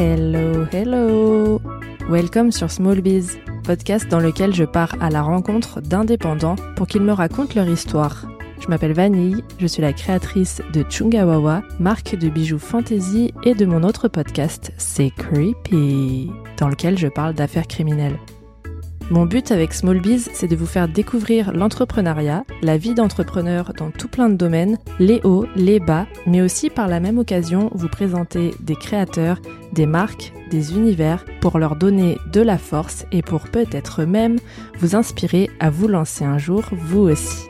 Hello, hello Welcome sur Small Biz, podcast dans lequel je pars à la rencontre d'indépendants pour qu'ils me racontent leur histoire. Je m'appelle Vanille, je suis la créatrice de Chungawawa, marque de bijoux fantasy et de mon autre podcast, C'est Creepy, dans lequel je parle d'affaires criminelles. Mon but avec Small Biz, c'est de vous faire découvrir l'entrepreneuriat, la vie d'entrepreneur dans tout plein de domaines, les hauts, les bas, mais aussi par la même occasion vous présenter des créateurs, des marques, des univers pour leur donner de la force et pour peut-être même vous inspirer à vous lancer un jour vous aussi.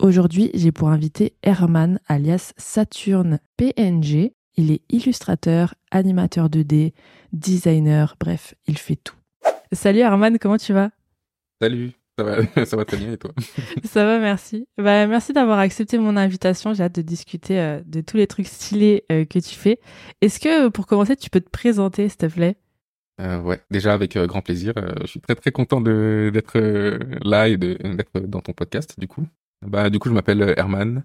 Aujourd'hui, j'ai pour invité Herman alias Saturne PNG il est illustrateur, animateur 2D, designer, bref, il fait tout. Salut Arman, comment tu vas? Salut, ça va, ça va très bien et toi? Ça va, merci. Bah, merci d'avoir accepté mon invitation. J'ai hâte de discuter euh, de tous les trucs stylés euh, que tu fais. Est-ce que, pour commencer, tu peux te présenter, s'il te plaît? Euh, Ouais, déjà avec grand plaisir. je suis très très content d'être là et d'être dans ton podcast, du coup. Bah, du coup, je m'appelle Herman.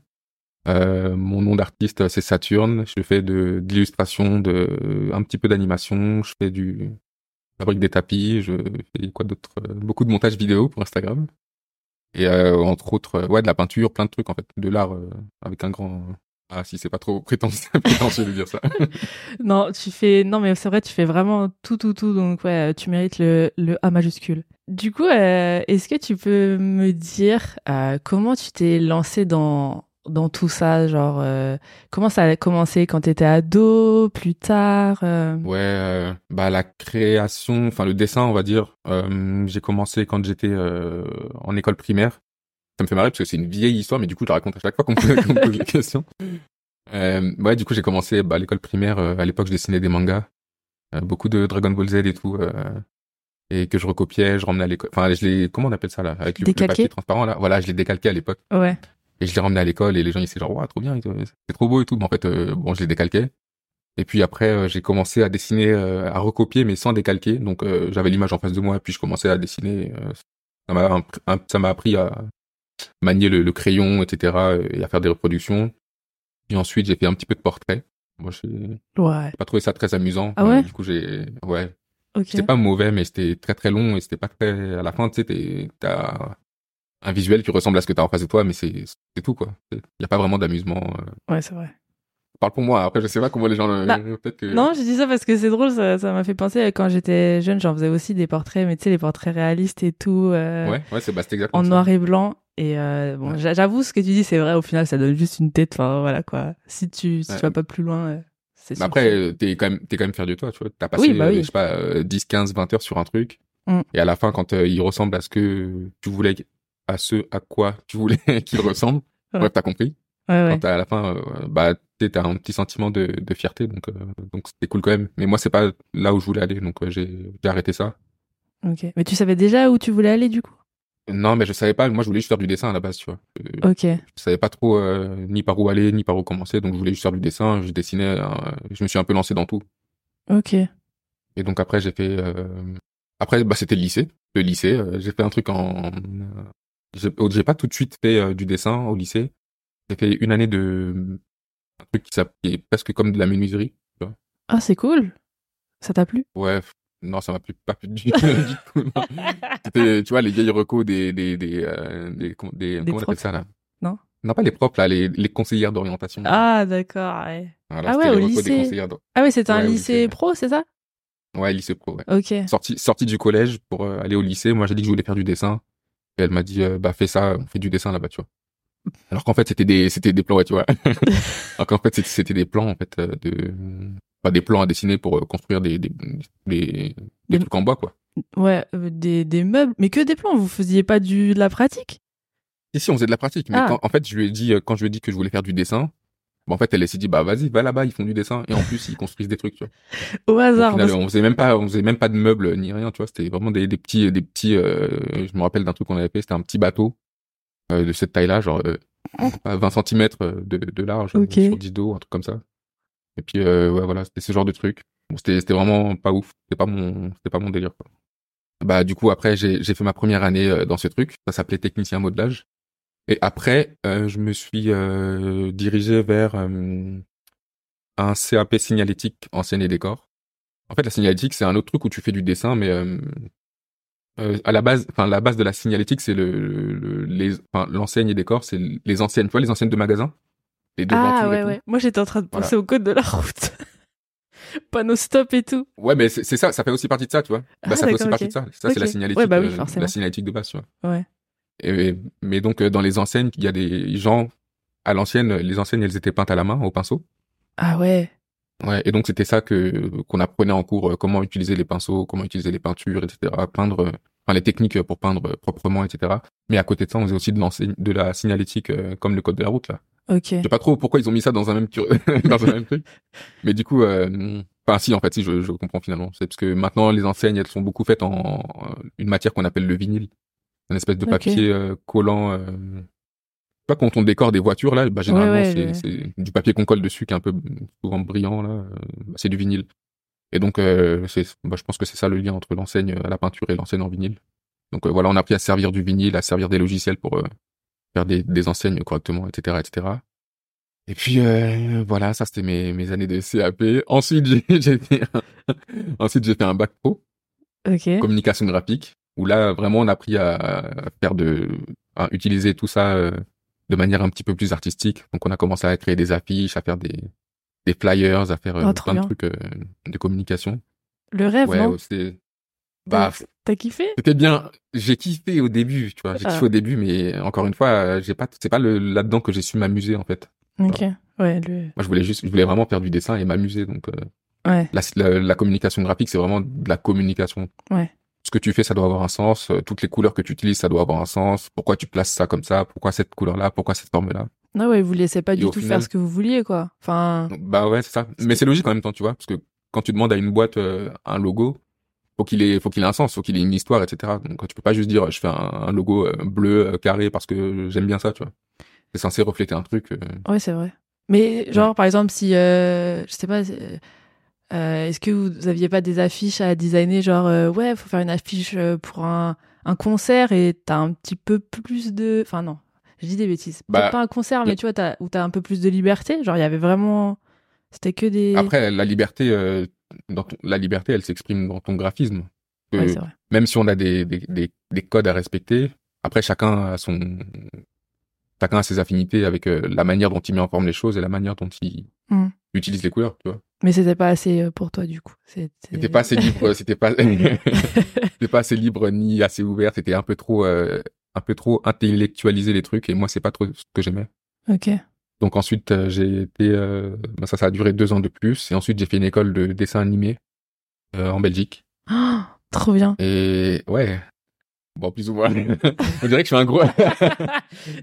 Euh, mon nom d'artiste c'est Saturne. Je fais de d'illustration, de un petit peu d'animation. Je fais du fabrique des tapis. Je fais quoi d'autre Beaucoup de montage vidéo pour Instagram. Et euh, entre autres, ouais, de la peinture, plein de trucs en fait, de l'art euh, avec un grand. Ah si c'est pas trop prétentieux, prétentieux de dire ça. non, tu fais non mais c'est vrai, tu fais vraiment tout tout tout donc ouais, tu mérites le le A majuscule. Du coup, est-ce que tu peux me dire comment tu t'es lancé dans dans tout ça Genre, euh, comment ça a commencé quand tu étais ado, plus tard euh? Ouais, euh, bah la création, enfin le dessin, on va dire. j'ai commencé quand j'étais en école primaire. Ça me fait marrer parce que c'est une vieille histoire, mais du coup, je la raconte à chaque fois qu'on me pose des questions. ouais, du coup, j'ai commencé bah, à l'école primaire. à l'époque, je dessinais des mangas, beaucoup de Dragon Ball Z et tout. et que je recopiais, je ramenais à l'école. Enfin, je les, comment on appelle ça là, avec le, le papier transparent là? Voilà, je les décalquais à l'époque. Ouais. Et je l'ai ramené à l'école et les gens ils étaient genre, ouais, trop bien, c'est trop beau et tout. Mais en fait, euh, bon, je les décalquais. Et puis après, euh, j'ai commencé à dessiner, euh, à recopier, mais sans décalquer. Donc j'avais l'image en face de moi, et puis je commençais à dessiner. ça m'a, ça m'a appris à manier le, crayon, etc., et à faire des reproductions. Et ensuite, j'ai fait un petit peu de portrait. Moi, j'ai ouais. pas trouvé ça très amusant. Ah ouais? Du coup, j'ai, ouais. C'était pas mauvais, mais c'était très très long et c'était pas très. À la fin, tu sais, t'as un visuel qui ressemble à ce que tu as en face de toi, mais c'est tout, quoi. Il n'y a pas vraiment d'amusement. Euh. Ouais, c'est vrai. Parle pour moi. Après, je sais pas comment les gens. Bah, que... Non, je dis ça parce que c'est drôle. Ça m'a fait penser quand j'étais jeune, j'en faisais aussi des portraits, mais tu sais, les portraits réalistes et tout. Euh, ouais, ouais, c'est bah, exactement. En noir et blanc. Et euh, bon, j'avoue, ce que tu dis, c'est vrai. Au final, ça donne juste une tête. Enfin, voilà quoi. Si tu, si tu vas pas plus loin, c'est. Mais après, t'es quand même, t'es quand même fier de toi. Tu vois, t'as passé, bah je sais pas, 10, 15, 20 heures sur un truc. Mm. Et à la fin, quand il ressemble à ce que tu voulais à ce à quoi tu voulais qu'il ressemble. Ouais. Bref, t'as compris. Ouais, ouais. Quand à la fin, euh, bah, t'as un petit sentiment de, de fierté, donc euh, donc c'était cool quand même. Mais moi, c'est pas là où je voulais aller, donc euh, j'ai j'ai arrêté ça. Ok. Mais tu savais déjà où tu voulais aller du coup? Non, mais je savais pas. Moi, je voulais juste faire du dessin à la base, tu vois. ok. Je savais pas trop ni par où aller, ni par où commencer, donc je voulais juste faire du dessin. Je dessinais. je me suis un peu lancé dans tout. Ok. Et donc après, j'ai fait. Après, bah, c'était le lycée. Le lycée, j'ai fait un truc en j'ai pas tout de suite fait euh, du dessin au lycée. J'ai fait une année de un truc qui, est presque comme de la menuiserie. Tu vois. Ah, c'est cool. Ça t'a plu? Ouais. Non, ça m'a plu pas plus du, tout. C'était, tu vois, les vieilles recos des des des, euh, des, des, comment on appelle ça là? Non? Non, pas les propres là, les, les conseillères d'orientation. Ah, d'accord. Ouais. ah ouais, au lycée. Ah ouais, c'était un lycée, pro, c'est ça? Ouais, lycée pro. Ouais. Ok. Sorti sorti du collège pour euh, aller au lycée. Moi, j'ai dit que je voulais faire du dessin. Et elle m'a dit, euh, bah fais ça, on fait du dessin là-bas, tu vois. Alors qu'en fait c'était des c'était des plans, ouais, tu vois. Alors qu'en fait c'était des plans en fait euh, de pas des plans à dessiner pour euh, construire des des des, des trucs en bois quoi. Ouais, des des meubles, mais que des plans. Vous faisiez pas du de la pratique? Si si, on faisait de la pratique, mais ah. en fait je lui ai dit quand je lui ai dit que je voulais faire du dessin, Bon, en fait, elle s'est dit, bah, vas-y, va là-bas, ils font du dessin. Et en plus, ils construisent des trucs, tu vois. Au hasard. on faisait même pas, on faisait même pas de meubles, ni rien, tu vois. C'était vraiment des, des petits, des petits, euh, je me rappelle d'un truc qu'on avait fait, c'était un petit bateau, euh, de cette taille-là, genre, euh, 20 cm de, de large, sur 10 dos, un truc comme ça. Et puis, euh, ouais, voilà, c'était ce genre de truc. Bon, c'était, c'était vraiment pas ouf. C'était pas mon, c'était pas mon délire, quoi. Bah, du coup, après, j'ai, j'ai fait ma première année euh, dans ce truc. Ça s'appelait technicien modelage. Et après, euh, je me suis euh, dirigé vers euh, un CAP signalétique en scène et décor. En fait, la signalétique, c'est un autre truc où tu fais du dessin, mais euh, euh, à la base, enfin la base de la signalétique, c'est le, le- les, enfin l'enseigne et décor, c'est les anciennes, tu vois, les anciennes de magasins, les Ah ouais, ouais. Moi, j'étais en train de Voilà. penser au code de la route. Panneau stop et tout. Ouais, mais c'est c'est ça, ça fait aussi partie de ça, tu vois. Ah, bah, ça fait aussi partie de ça. Ça, c'est la signalétique, Ouais, bah oui, euh, la signalétique de base, tu vois. Ouais. Et, mais donc, euh, dans les enseignes, il y a des gens, à l'ancienne, les enseignes, elles étaient peintes à la main, au pinceau. Ah ouais. Ouais, et donc c'était ça que qu'on apprenait en cours, euh, comment utiliser les pinceaux, comment utiliser les peintures, etc. Peindre, euh, enfin les techniques pour peindre proprement, etc. Mais à côté de ça, on faisait aussi de, la signalétique, comme le code de la route là. Ok. Je sais pas trop pourquoi ils ont mis ça dans un même cur- dans un même truc. Mais du coup, euh, enfin si en fait, si je, je comprends finalement, c'est parce que maintenant les enseignes elles sont beaucoup faites en une matière qu'on appelle le vinyle, une espèce de papier euh, collant. Euh... Vois, quand on décore des voitures là, bah généralement Ouais, c'est ouais, du papier qu'on colle dessus qui est un peu souvent brillant là, euh, bah, c'est du vinyle. Et donc c'est, bah, je pense que c'est ça le lien entre l'enseigne à la peinture et l'enseigne en vinyle. Donc voilà, on a appris à servir du vinyle, à servir des logiciels pour faire des, des enseignes correctement, etc., etc. Et puis euh, voilà, ça c'était mes, mes années de CAP. Ensuite j'ai fait un, ensuite j'ai fait un bac pro communication graphique où là vraiment on a appris à, à faire de à utiliser tout ça euh, de manière un petit peu plus artistique. Donc on a commencé à créer des affiches, à faire des des flyers, à faire euh, Oh, plein de trucs euh, de communication. Le rêve, ouais, non c'est T'as- bah T'as kiffé? c'était bien. J'ai kiffé au début, tu vois. J'ai Ah. kiffé au début, mais encore une fois, j'ai pas, c'est pas le là-dedans que j'ai su m'amuser en fait. Ok. Ouais, le... Moi, je voulais juste, je voulais vraiment faire du dessin et m'amuser. Donc, euh, ouais. la, la, la communication graphique, c'est vraiment de la communication. Ouais. Que tu fais, ça doit avoir un sens. Euh, Toutes les couleurs que tu utilises, ça doit avoir un sens. Pourquoi tu places ça comme ça? Pourquoi cette couleur-là? Pourquoi cette forme-là? Non, ouais, vous laissez pas Et du tout final- faire ce que vous vouliez, quoi. Enfin, Bah ouais, c'est ça. Mais c'est logique en même temps, tu vois, parce que quand tu demandes à une boîte euh, un logo, faut qu'il ait, faut qu'il ait un sens, faut qu'il ait une histoire, etc. Donc tu peux pas juste dire, je fais un, un logo euh, bleu carré parce que j'aime bien ça, tu vois. C'est censé refléter un truc. euh, ouais, c'est vrai. Mais genre, par exemple, si, euh, je sais pas, euh, est-ce que vous aviez pas des affiches à designer, genre, euh, ouais, faut faire une affiche euh, pour un, un concert et t'as un petit peu plus de, enfin non, je dis des bêtises. Bah, pas un concert, mais tu vois, où t'as un peu plus de liberté. Genre, il y avait vraiment, c'était que des. Après, la liberté, euh, dans ton- la liberté, elle s'exprime dans ton graphisme. Ouais, vrai. même si on a des, des, des, des codes à respecter, après chacun a son, chacun a ses affinités avec la manière dont il met en forme les choses et la manière dont il Mm. utilise les couleurs, tu vois. Mais c'était pas assez euh, pour toi, du coup. C'était pas assez libre, c'était pas, c'était pas assez libre ni assez ouvert, c'était un peu trop, euh, un peu trop intellectualiser les trucs et moi c'est pas trop ce que j'aimais. Ok. Donc ensuite euh, j'ai été, euh, ben, ça ça a duré deux ans de plus et ensuite j'ai fait une école de dessin animé euh, en Belgique Oh, trop bien. et ouais, bon plus ou moins, on dirait que je suis un gros,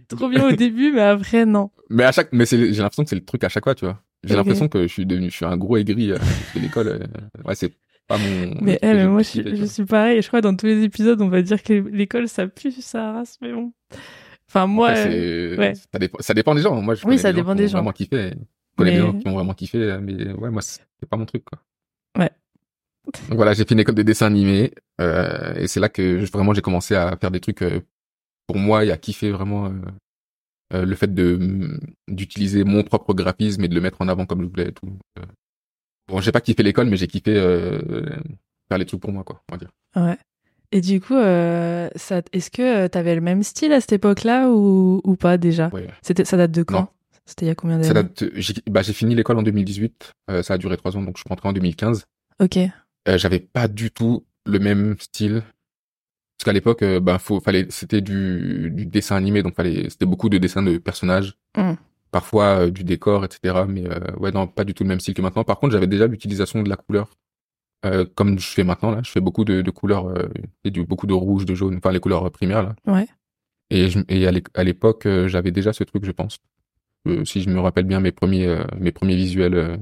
trop bien au début, mais après, non. mais à chaque, mais c'est, j'ai l'impression que c'est le truc à chaque fois, tu vois. J'ai l'impression que je suis devenu, je suis un gros aigri euh, de l'école. euh, ouais c'est pas mon. Mais, eh, que mais moi, je suis, je suis pareil. Je crois dans tous les épisodes, on va dire que l'école, ça pue sa race, mais bon. Enfin, moi, Après, euh, ouais. ça, dépend, ça dépend des gens. Moi, je Oui, ça des gens dépend des gens. vraiment kiffé. Je connais des gens qui ont vraiment kiffé, mais ouais, moi, c'est pas mon truc, quoi. Ouais. Donc voilà, j'ai fait une école de dessin animé, euh, et c'est là que vraiment j'ai commencé à faire des trucs euh, pour moi et à kiffer vraiment euh, le fait de d'utiliser mon propre graphisme et de le mettre en avant comme je voulais et tout. Euh, Bon, j'ai pas kiffé l'école, mais j'ai kiffé euh, faire les trucs pour moi, quoi, on va dire. ouais. Et du coup, euh, ça, est-ce que tu avais le même style à cette époque-là ou, ou pas déjà? Ouais. C'était, Ça date de quand? Non. C'était il y a combien d'années? Ça date, j'ai bah, j'ai fini l'école en 2018, euh, ça a duré trois ans, donc je suis rentré en 2015. Ok. Euh, j'avais pas du tout le même style parce qu'à l'époque euh, ben faut fallait c'était du, du dessin animé donc fallait c'était beaucoup de dessins de personnages. Mm. parfois euh, du décor etc mais euh, ouais non pas du tout le même style que maintenant. Par contre j'avais déjà l'utilisation de la couleur euh, comme je fais maintenant là. Je fais beaucoup de, de couleurs et du beaucoup de rouge de jaune enfin les couleurs primaires là. Ouais. et, je, et à l'é- à l'époque j'avais déjà ce truc je pense. Si je me rappelle bien mes premiers mes premiers visuels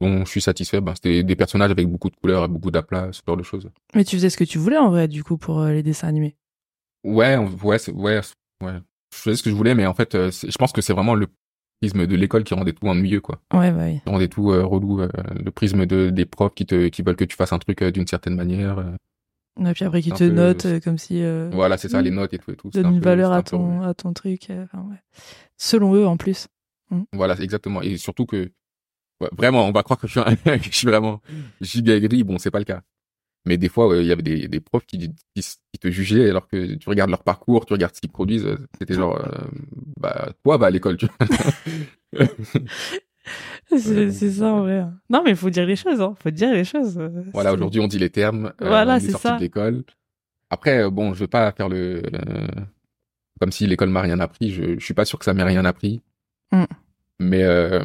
dont je suis satisfait ben c'était des personnages avec beaucoup de couleurs et beaucoup d'aplats ce genre de choses Mais tu faisais ce que tu voulais en vrai, du coup, pour euh, les dessins animés. Ouais, ouais, ouais, ouais. Je faisais ce que je voulais, mais en fait, euh, je pense que c'est vraiment le prisme de l'école qui rendait tout ennuyeux, quoi. Ouais, bah oui. Qui rendait tout euh, relou. euh, le prisme de des profs qui te qui veulent que tu fasses un truc euh, d'une certaine manière. Et puis après, qui te peu- note euh, comme si. Voilà, c'est ça, les notes et tout et tout. donne un une peu- valeur un à peu- ton, à ton truc. enfin, ouais. Selon eux, en plus. Voilà, exactement. Et surtout que, ouais, vraiment, on va croire que je suis, un- que je suis vraiment giga aigri. Bon, c'est pas le cas. Mais des fois, euh, il y avait des, des profs qui, qui, te jugeaient alors que tu regardes leur parcours, tu regardes ce qu'ils produisent. euh, C'était genre, euh, bah, toi, va à l'école, tu vois. C'est c'est ça, en vrai. Non, mais il faut dire les choses. Hein. faut dire les choses. euh, Voilà, aujourd'hui, on dit les termes. euh, Voilà, c'est ça. de l'école. Après, euh, bon, je veux pas faire le, euh, comme si l'école m'a rien appris. Je, je suis pas sûr que ça m'ait rien appris. Mm. Mais, euh,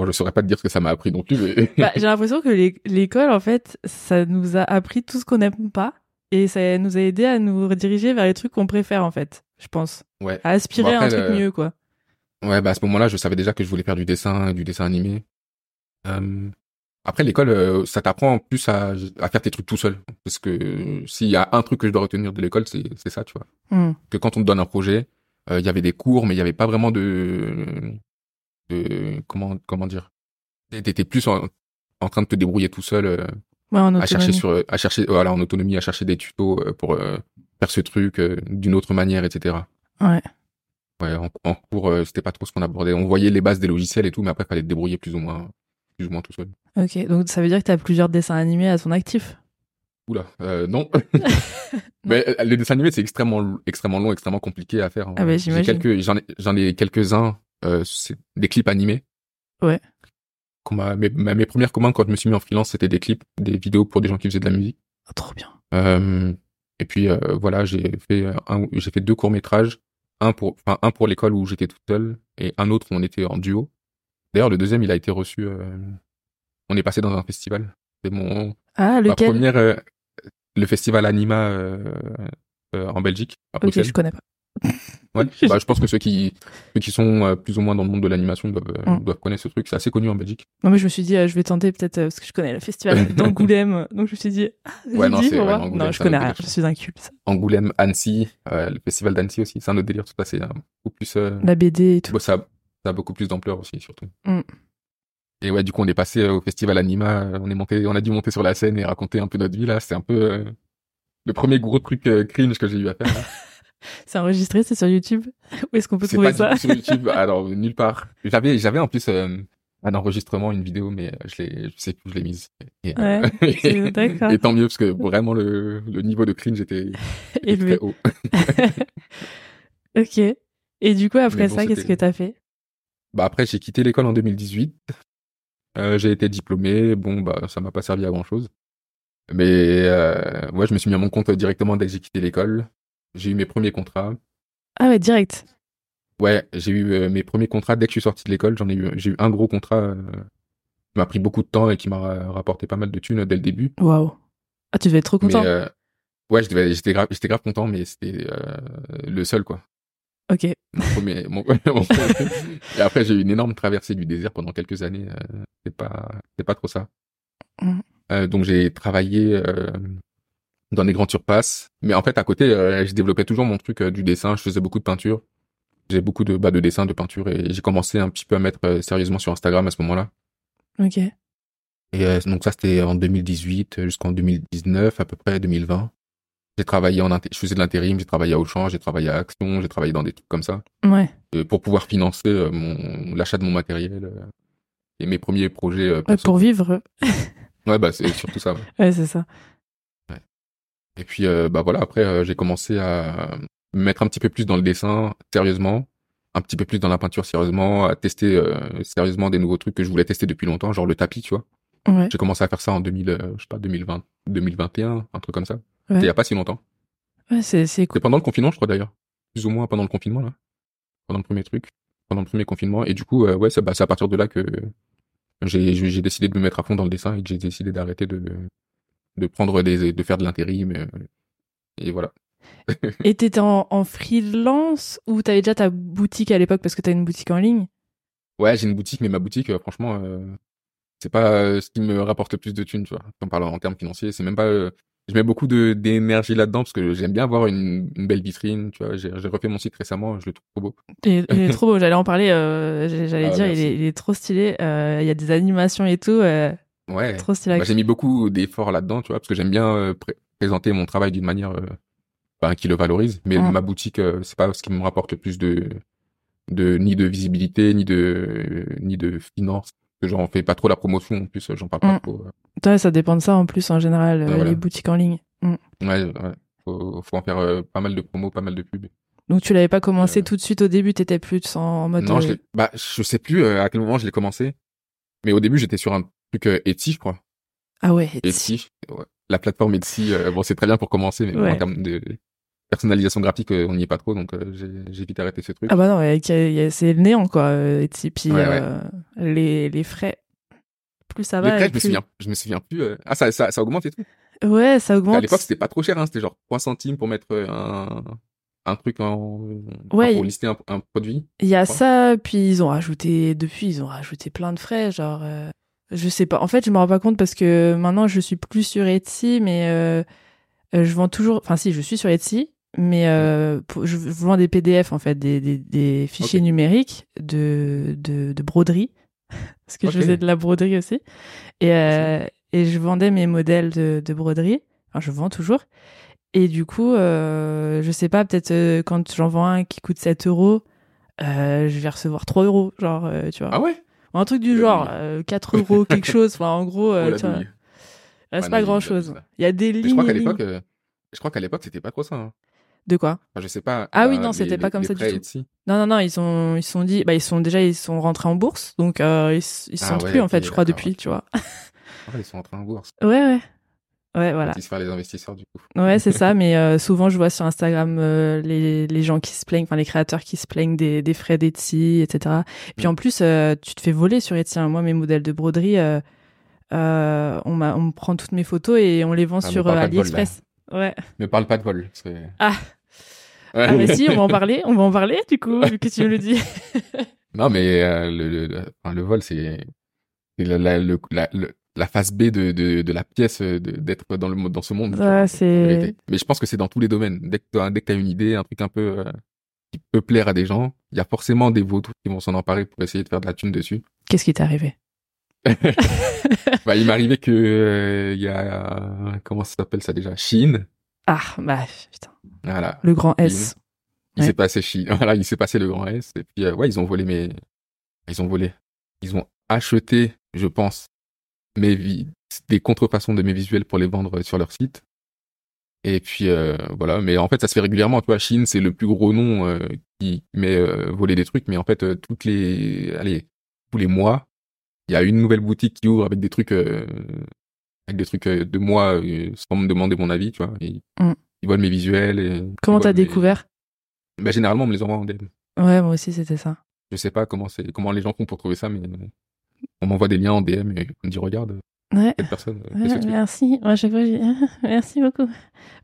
bon, je saurais pas te dire ce que ça m'a appris non plus. mais- Bah, J'ai l'impression que l'é- l'école, en fait, ça nous a appris tout ce qu'on n'aime pas. Et ça nous a aidé à nous rediriger vers les trucs qu'on préfère, en fait. Je pense. ouais. À aspirer Bon, à un truc mieux, quoi. Ouais, bah à ce moment-là, je savais déjà que je voulais faire du dessin, du dessin animé. Euh, après l'école, euh, ça t'apprend en plus à, à faire tes trucs tout seul. Parce que euh, s'il y a un truc que je dois retenir de l'école, c'est ça, tu vois. Hmm. Que quand on te donne un projet, euh, il y avait des cours, mais il y avait pas vraiment de, de comment comment dire. T'étais plus en, en train de te débrouiller tout seul, euh, Ouais, en à chercher sur, à chercher, voilà, en autonomie, à chercher des tutos euh, pour euh, faire ce truc euh, d'une autre manière, etc. Ouais. Ouais, en, en cours, c'était pas trop ce qu'on abordait. On voyait les bases des logiciels et tout, mais après, fallait te débrouiller plus ou moins, plus ou moins tout seul. Ok, donc ça veut dire que t'as plusieurs dessins animés à ton actif? Oula, euh, non. mais euh, le dessin animé, c'est extrêmement, extrêmement long, extrêmement compliqué à faire. hein. Ah bah, J'ai j'imagine. quelques, j'en ai, j'en ai quelques-uns, c'est des clips animés. Ouais. M'a- mes, ma- mes premières commandes quand je me suis mis en freelance, c'était des clips, des vidéos pour des gens qui faisaient de la musique. Ah, trop bien. Euh, et puis euh, voilà, j'ai fait un, j'ai fait deux courts métrages, un pour, enfin un pour l'école où j'étais tout seul et un autre où on était en duo. D'ailleurs, le deuxième, il a été reçu. euh, on est passé dans un festival. C'est mon Ah, ma lequel? première, euh, le festival Anima euh, euh, en Belgique, à Ok, Bruxelles. je connais pas. Ouais. bah, je pense que ceux qui, ceux qui sont euh, plus ou moins dans le monde de l'animation doivent, euh, Mm. doivent connaître ce truc. C'est assez connu en Belgique. Non, mais je me suis dit, euh, je vais tenter peut-être, parce que je connais le festival d'Angoulême. donc je me suis dit, ah, Ouais, non, pour ouais, non, je connais rien. Je suis un culte. Angoulême, Annecy, le festival d'Annecy aussi. C'est un autre délire. Tout ça, c'est euh, beaucoup plus. La BD et tout. Bon, ça, ça a beaucoup plus d'ampleur aussi, surtout. Mm. Et ouais, du coup, on est passé au festival Anima. On est monté, on a dû monter sur la scène et raconter un peu notre vie là. C'était un peu le premier gros truc cringe que j'ai eu à faire. là. C'est enregistré, c'est sur YouTube? Où est-ce qu'on peut trouver pas ça? sur YouTube. Alors nulle part. J'avais, j'avais en plus euh, un enregistrement, une vidéo, mais euh, je l'ai, je sais plus où je l'ai mise. Et, euh, Ouais, d'accord. et tant mieux parce que vraiment le, le niveau de cringe était, très haut. Ok. Et du coup, après bon, ça, qu'est-ce que t'as fait? Bah après, j'ai quitté l'école en 2018. Euh, j'ai été diplômé. Bon, bah ça m'a pas servi à grand chose. Mais euh, ouais, je me suis mis à mon compte directement dès que j'ai quitté l'école. J'ai eu mes premiers contrats. Ah ouais, direct. Ouais, j'ai eu euh, mes premiers contrats dès que je suis sorti de l'école. J'en ai eu, j'ai eu un gros contrat euh, qui m'a pris beaucoup de temps et qui m'a ra- rapporté pas mal de thunes dès le début. Waouh. Ah, tu devais être trop content. Mais euh, ouais, je devais- j'étais grave, j'étais grave content, mais c'était euh, le seul quoi. Ok. Mon premier, mon- mon- et après j'ai eu une énorme traversée du désert pendant quelques années. Euh, c'est pas, pas trop ça. Euh, donc j'ai travaillé euh, dans des grandes surfaces, mais en fait à côté, euh, je développais toujours mon truc euh, du dessin. Je faisais beaucoup de peinture. J'ai beaucoup de bas de dessin, de peinture, et j'ai commencé un petit peu à mettre euh, sérieusement sur Instagram à ce moment-là. Ok. Et donc ça c'était en 2018 jusqu'en 2019 à peu près 2020. J'ai travaillé en je faisais de l'intérim, j'ai travaillé à Auchan, j'ai travaillé à Action, j'ai travaillé dans des trucs comme ça Ouais. pour pouvoir financer mon l'achat de mon matériel et mes premiers projets Ouais, pour vivre. Ouais, bah c'est surtout ça. ouais. Ouais, c'est ça. Et puis euh, bah voilà, après euh, j'ai commencé à me mettre un petit peu plus dans le dessin sérieusement, un petit peu plus dans la peinture sérieusement, à tester euh, sérieusement des nouveaux trucs que je voulais tester depuis longtemps, genre le tapis, tu vois. Ouais. J'ai commencé à faire ça en 2000 euh, je sais pas 2020 2021, un truc comme ça. Ouais. Il y a pas si longtemps. Ouais, c'est, c'est cool. Pendant le confinement, je crois d'ailleurs. Plus ou moins pendant le confinement là. Pendant le premier truc, pendant le premier confinement et du coup euh, ouais, c'est bah, c'est à partir de là que j'ai j'ai j'ai décidé de me mettre à fond dans le dessin et que j'ai décidé d'arrêter de de prendre des de faire de l'intérim euh, et voilà. Et t'étais en, en freelance ou t'avais déjà ta boutique à l'époque parce que t'as une boutique en ligne? Ouais, j'ai une boutique mais ma boutique euh, franchement euh, c'est pas euh, ce qui me rapporte le plus de thunes, tu vois. En parlant en termes financiers, c'est même pas euh, je mets beaucoup de d'énergie là-dedans parce que j'aime bien avoir une, une belle vitrine, tu vois. J'ai refait mon site récemment, je le trouve trop beau. Il est trop beau, j'allais en parler, euh, j'allais Ah, dire, il est, il est trop stylé. Il y a des animations et tout, Ouais. trop stylé. Bah, j'ai mis beaucoup d'efforts là-dedans, tu vois, parce que j'aime bien euh, pré- présenter mon travail d'une manière ben, qui le valorise. Mais ma boutique, euh, c'est pas ce qui me rapporte le plus de, de ni de visibilité, ni de ni de finances. Que j'en fais pas trop la promotion. En plus, j'en parle pas Mm. trop. Ouais, ça dépend de ça en plus en général, voilà. les boutiques en ligne. Mm. Ouais, ouais. Faut, faut en faire euh, pas mal de promos, pas mal de pubs. Donc tu l'avais pas commencé Euh. tout de suite au début, t'étais plus en, mode. Non, euh, je bah, je sais plus à quel moment je l'ai commencé. Mais au début, j'étais sur un truc euh, Etsy, je crois. Ah ouais. Etsy. ouais. La plateforme Etsy, euh, bon, c'est très bien pour commencer, mais Ouais. en termes de personnalisation graphique, euh, on n'y est pas trop, donc euh, j'ai vite arrêté ce truc. Ah bah non, c'est le néant quoi. euh, Etsy. Puis Ouais, les, les frais, plus ça Les va. frais, et je me souviens, je me souviens plus. Ah, ça, ça, ça augmente et tout. Ouais, ça augmente. À l'époque, c'était pas trop cher, hein, c'était genre 3 centimes pour mettre un, un truc en, Ouais. pour lister un, un produit. Il y a ça, puis ils ont rajouté, depuis, ils ont rajouté plein de frais, genre, euh, je sais pas. En fait, je me rends pas compte parce que maintenant, je suis plus sur Etsy, mais euh, euh, je vends toujours, enfin, si, je suis sur Etsy, mais euh, pour- je vends des PDF, en fait, des, des, des fichiers numériques de, de, de broderie, parce que je faisais de la broderie aussi, et, euh, et je vendais mes modèles de, de broderie, enfin, je vends toujours. Et du coup, je sais pas, peut-être quand j'en vends un qui coûte 7 euros, je vais recevoir 3 euros, genre, tu vois. Ah ouais? Un truc du genre, euh, 4 euros, quelque chose. Enfin, en gros, euh, Oh, la tu vois, reste Ouais, pas non, grand chose. il- y a des lignes. je crois qu'à l'époque, euh, je crois qu'à l'époque, c'était pas trop ça. hein. De quoi? Enfin, je sais pas. Ah oui, bah, non, c'était pas comme ça du tout. Etsy. Non, non, non, ils sont, ils sont dit, bah, ils sont déjà, ils sont rentrés en bourse, donc euh, ils, ils Ah sont ouais, plus en fait, je crois, depuis, tu vois. Ils sont entrés en bourse. Ouais, ouais. Ouais, voilà. Ils se faire les investisseurs, du coup. Ouais, c'est ça, mais euh, souvent je vois sur Instagram euh, les, les gens qui se plaignent, enfin les créateurs qui se plaignent des, des frais d'Etsy, etc. Et puis Mm. en plus, euh, tu te fais voler sur Etsy. hein. Moi, mes modèles de broderie, on, on me prend toutes mes photos et on les vend Ah, sur vol, AliExpress. Ouais. Ne parle pas de vol. Ah. Ouais. Ah, mais si, on va en parler, on va en parler du coup, vu que tu me le dis. Non, mais le, le, le, vol, c'est c'est la, la, la face B de, de, de la pièce euh, d'être dans, le, dans ce monde. Ouais, c'est. Mais je pense que c'est dans tous les domaines. Dès que tu as, dès que t'as une idée, un truc un peu euh, qui peut plaire à des gens, il y a forcément des vautours qui vont s'en emparer pour essayer de faire de la thune dessus. Qu'est-ce qui t'est arrivé? Bah, il m'arrivait que euh, il y a comment ça s'appelle ça déjà? Chine. Ah, bah putain. Voilà. Le grand S. Il Ouais. s'est passé Chine. Voilà, il s'est passé le grand S. Et puis euh, ouais, ils ont volé mes, ils ont volé, ils ont acheté, je pense, mes des contrefaçons de mes visuels pour les vendre sur leur site. Et puis euh, voilà, mais en fait ça se fait régulièrement. Tu vois, Chine c'est le plus gros nom euh, qui met euh, voler des trucs, mais en fait euh, toutes les, allez, tous les mois, il y a une nouvelle boutique qui ouvre avec des trucs, euh, avec des trucs euh, de moi euh, sans me demander mon avis, tu vois. Et Mm. Ils volent mes visuels. Et, Comment t'as mes- découvert? Bah, généralement, on me les envoie en DM. Ouais, moi aussi c'était ça. Je sais pas comment c'est, comment les gens font pour trouver ça, mais on m'envoie des liens en DM et on me dit regarde Ouais. cette personne. euh, Ouais, merci. Moi, à chaque fois, merci beaucoup.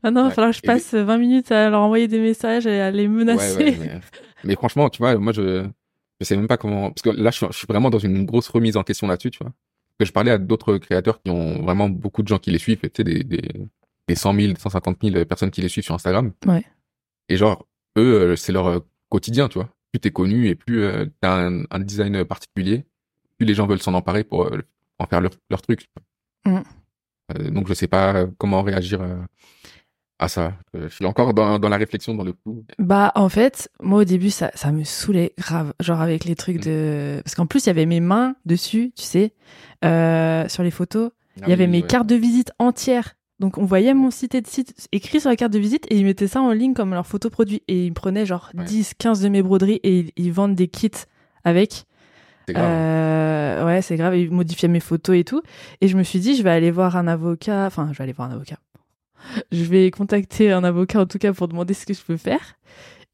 Maintenant, il va falloir que je Et passe 20 minutes à leur envoyer des messages et à les menacer. Mais, mais franchement, tu vois, moi je je sais même pas comment parce que là je suis, vraiment dans une grosse remise en question là-dessus, tu vois. Que je parlais à d'autres créateurs qui ont vraiment beaucoup de gens qui les suivent, tu sais des des des 100 000, 150 000 personnes qui les suivent sur Instagram. Ouais. Et genre eux, euh, c'est leur euh, quotidien, tu vois. Plus t'es connu et plus t'as un, un design particulier, plus les gens veulent s'en emparer pour euh, en faire leur leur truc. Mm. Euh, donc je sais pas euh, comment réagir à ça. Je suis encore dans dans la réflexion, dans le coup. Bah, en fait, moi, au début, ça, ça me saoulait grave. Genre, avec les trucs de. Parce qu'en plus, il y avait mes mains dessus, tu sais, euh, sur les photos. Il y avait mes cartes de visite entières. Donc, on voyait mon site et de site écrit sur la carte de visite et ils mettaient ça en ligne comme leur photo produit. Et ils prenaient genre Ouais. 10, 15 de mes broderies et ils, ils vendent des kits avec. Grave. Euh, ouais, c'est grave. Ils modifiaient mes photos et tout. Et je me suis dit, je vais aller voir un avocat. Enfin, je vais aller voir un avocat. Je vais contacter un avocat en tout cas pour demander ce que je peux faire.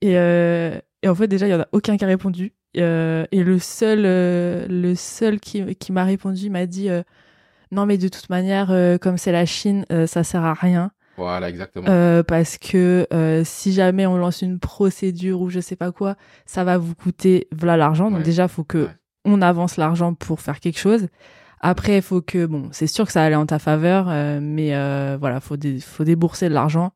Et, euh, et en fait, déjà, il y en a aucun qui a répondu. Euh, et le seul, le seul qui, qui m'a répondu m'a dit non, mais de toute manière, comme c'est la Chine, ça sert à rien. Voilà, exactement. Euh, parce que euh, si jamais on lance une procédure ou je sais pas quoi, ça va vous coûter voilà l'argent. Donc Ouais. déjà, faut que Ouais. On avance l'argent pour faire quelque chose. Après, il faut que bon, c'est sûr que ça allait en ta faveur, euh, mais euh, voilà, faut dé- faut débourser de l'argent.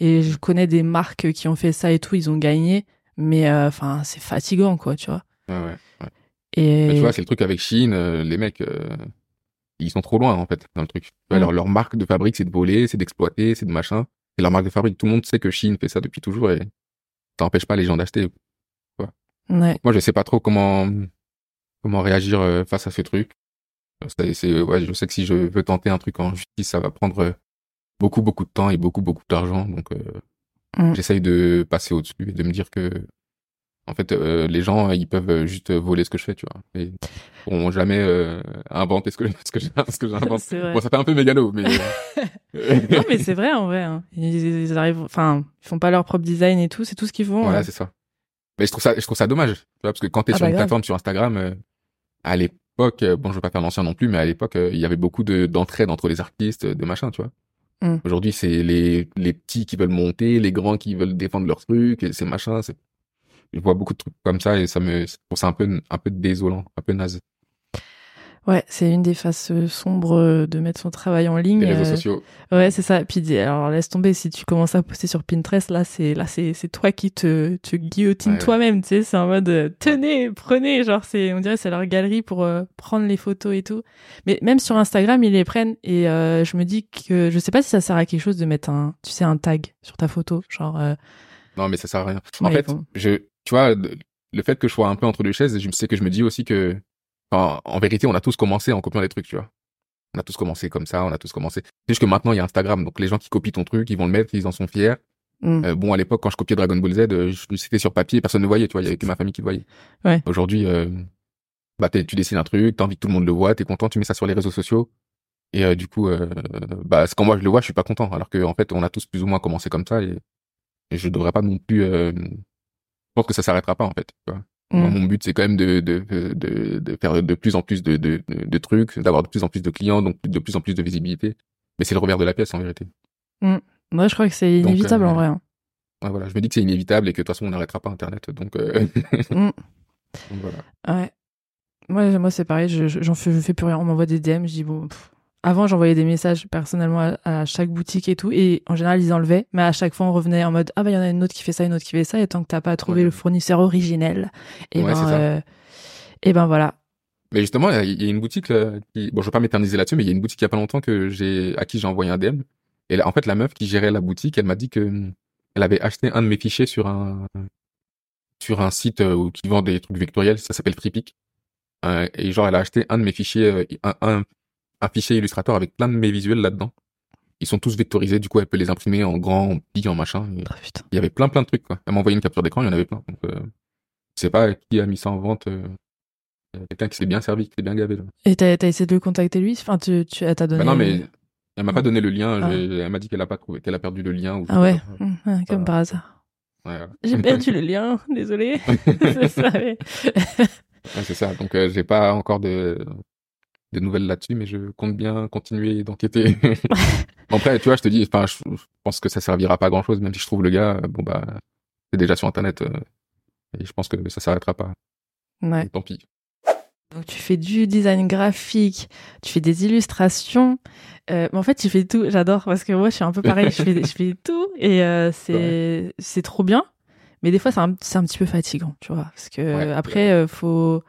Et je connais des marques qui ont fait ça et tout, ils ont gagné, mais euh, enfin c'est fatigant quoi, tu vois. Ouais, ouais. Et Mais tu vois, c'est le truc avec Chine, les mecs, ils sont trop loin en fait dans le truc. Vois, Mm. leur, marque de fabrique, c'est de voler, c'est d'exploiter, c'est de machin. Et leur marque de fabrique, tout le monde sait que Chine fait ça depuis toujours et ça empêche pas les gens d'acheter. Ouais. Moi, je sais pas trop comment comment réagir euh, face à ce truc. C'est, ouais, je sais que si je veux tenter un truc en justice, ça va prendre euh, beaucoup beaucoup de temps et beaucoup beaucoup d'argent. Donc, euh, Mm. j'essaye de passer au-dessus et de me dire que en fait, euh, les gens, ils peuvent euh, juste voler ce que je fais, tu vois. Et ils pourront jamais euh, inventer ce que ce que ce que j'invente. Bon, ça fait un peu mégalo, mais Non, mais c'est vrai en vrai. hein. Ils, ils arrivent, enfin, ils font pas leur propre design et tout. C'est tout ce qu'ils font. Voilà, ouais. c'est ça. Mais je trouve ça, je trouve ça dommage, tu vois, parce que quand t'es Ah sur bah une plateforme sur Instagram, à l'époque, euh, bon, je veux pas faire l'ancien non plus, mais à l'époque, euh, il y avait beaucoup de d'entraide entre les artistes, de machin, tu vois. Mm. Aujourd'hui, c'est les les petits qui veulent monter, les grands qui veulent défendre leurs trucs, et c'est machin. C'est, je vois beaucoup de trucs comme ça et ça me, ça un peu un peu désolant, un peu naze. Ouais, c'est une des faces euh, sombres euh, de mettre son travail en ligne. Les réseaux euh, sociaux. Ouais, c'est ça. Puis alors laisse tomber si tu commences à poster sur Pinterest là, c'est là c'est c'est toi qui te te guillotines Ouais. toi-même, tu sais, c'est en mode tenez, prenez, genre c'est on dirait c'est leur galerie pour euh, prendre les photos et tout. Mais même sur Instagram, ils les prennent et euh, je me dis que je sais pas si ça sert à quelque chose de mettre un tu sais un tag sur ta photo, genre euh, Non, mais ça sert à rien. En Ouais, fait, bon. je, tu vois, le le fait que je sois un peu entre deux chaises, je sais que je me dis aussi que, en vérité, on a tous commencé en copiant des trucs, tu vois. On a tous commencé comme ça, on a tous commencé. C'est juste que maintenant, il y a Instagram, donc les gens qui copient ton truc, ils vont le mettre, ils en sont fiers. hmm. Euh, bon, à l'époque, quand je copiais Dragon Ball Z, euh, c'était sur papier, personne ne voyait, tu vois, il y avait que ma famille qui le voyait. Ouais. Aujourd'hui, euh, bah, tu dessines un truc, t'as envie que tout le monde le voit, t'es content, tu mets ça sur les réseaux sociaux. Et euh, du coup, euh, bah, quand moi je le vois, je suis pas content. Alors que en fait, on a tous plus ou moins commencé comme ça et, et je devrais pas non plus. Euh, je pense que ça s'arrêtera pas en fait. Tu vois. Moi, Mm. mon but, c'est quand même de, de, de, de faire de plus en plus de, de, trucs, d'avoir de plus en plus de clients, donc de plus en plus de visibilité. Mais c'est le revers de la pièce en vérité. Moi, je crois que c'est Donc, inévitable euh, en vrai. hein. Ouais, voilà, je me dis que c'est inévitable et que de toute façon, on n'arrêtera pas Internet. Donc, euh, Mm. donc voilà. Ouais. Moi, moi c'est pareil, je, je- j'en fais, je fais plus rien. On m'envoie des DM, je dis bon. pff. Avant, j'envoyais des messages personnellement à, à chaque boutique et tout, et en général, ils enlevaient, mais à chaque fois, on revenait en mode ah bah il y en a une autre qui fait ça, une autre qui fait ça, et tant que t'as pas trouvé Ouais. le fournisseur originel, et Ouais, ben, euh, et ben voilà. Mais justement, il y a une boutique qui, bon, je vais pas m'éterniser là-dessus, mais il y a une boutique il y a pas longtemps que j'ai, à qui j'ai envoyé un DM. Et là, en fait, la meuf qui gérait la boutique, elle m'a dit que hum, elle avait acheté un de mes fichiers sur un, sur un site euh, où- qui vend des trucs vectoriels, ça s'appelle FreePic. Euh, et genre, elle a acheté un de mes fichiers, euh, un, un, un fichier Illustrator avec plein de mes visuels là-dedans. Ils sont tous vectorisés, du coup, elle peut les imprimer en grand, en petit, en machin. Oh, putain. Il y avait plein, plein de trucs, quoi. Elle m'a envoyé une capture d'écran, il y en avait plein. Donc, euh, je sais pas qui a mis ça en vente. euh, il y a quelqu'un qui s'est bien servi, qui s'est bien gavé. Là. Et t'as, t'as essayé de le contacter lui? Enfin, tu, t'a donné. Bah non, mais elle m'a pas donné le lien. Ah. Elle m'a dit qu'elle a pas trouvé, qu'elle a perdu le lien. Ou Ah sais ouais, pas. Hum, ouais, comme par hasard. Ouais, ouais. J'ai perdu le lien, désolé. c'est ça. Ouais, c'est ça. Donc, euh, j'ai pas encore de, de nouvelles là-dessus, mais je compte bien continuer d'enquêter. Après, tu vois, je te dis, enfin, je, je pense que ça servira pas à grand chose, même si je trouve le gars, euh, bon, bah, c'est déjà sur Internet, euh, et je pense que ça s'arrêtera pas. Ouais. Tant pis. Donc tu fais du design graphique, tu fais des illustrations. Euh, mais en fait, tu fais tout. J'adore parce que moi, je suis un peu pareil. je fais, je fais tout et euh, c'est c'est trop bien. Mais des fois, c'est un, un petit peu fatigant, tu vois, parce que Ouais. après, faut.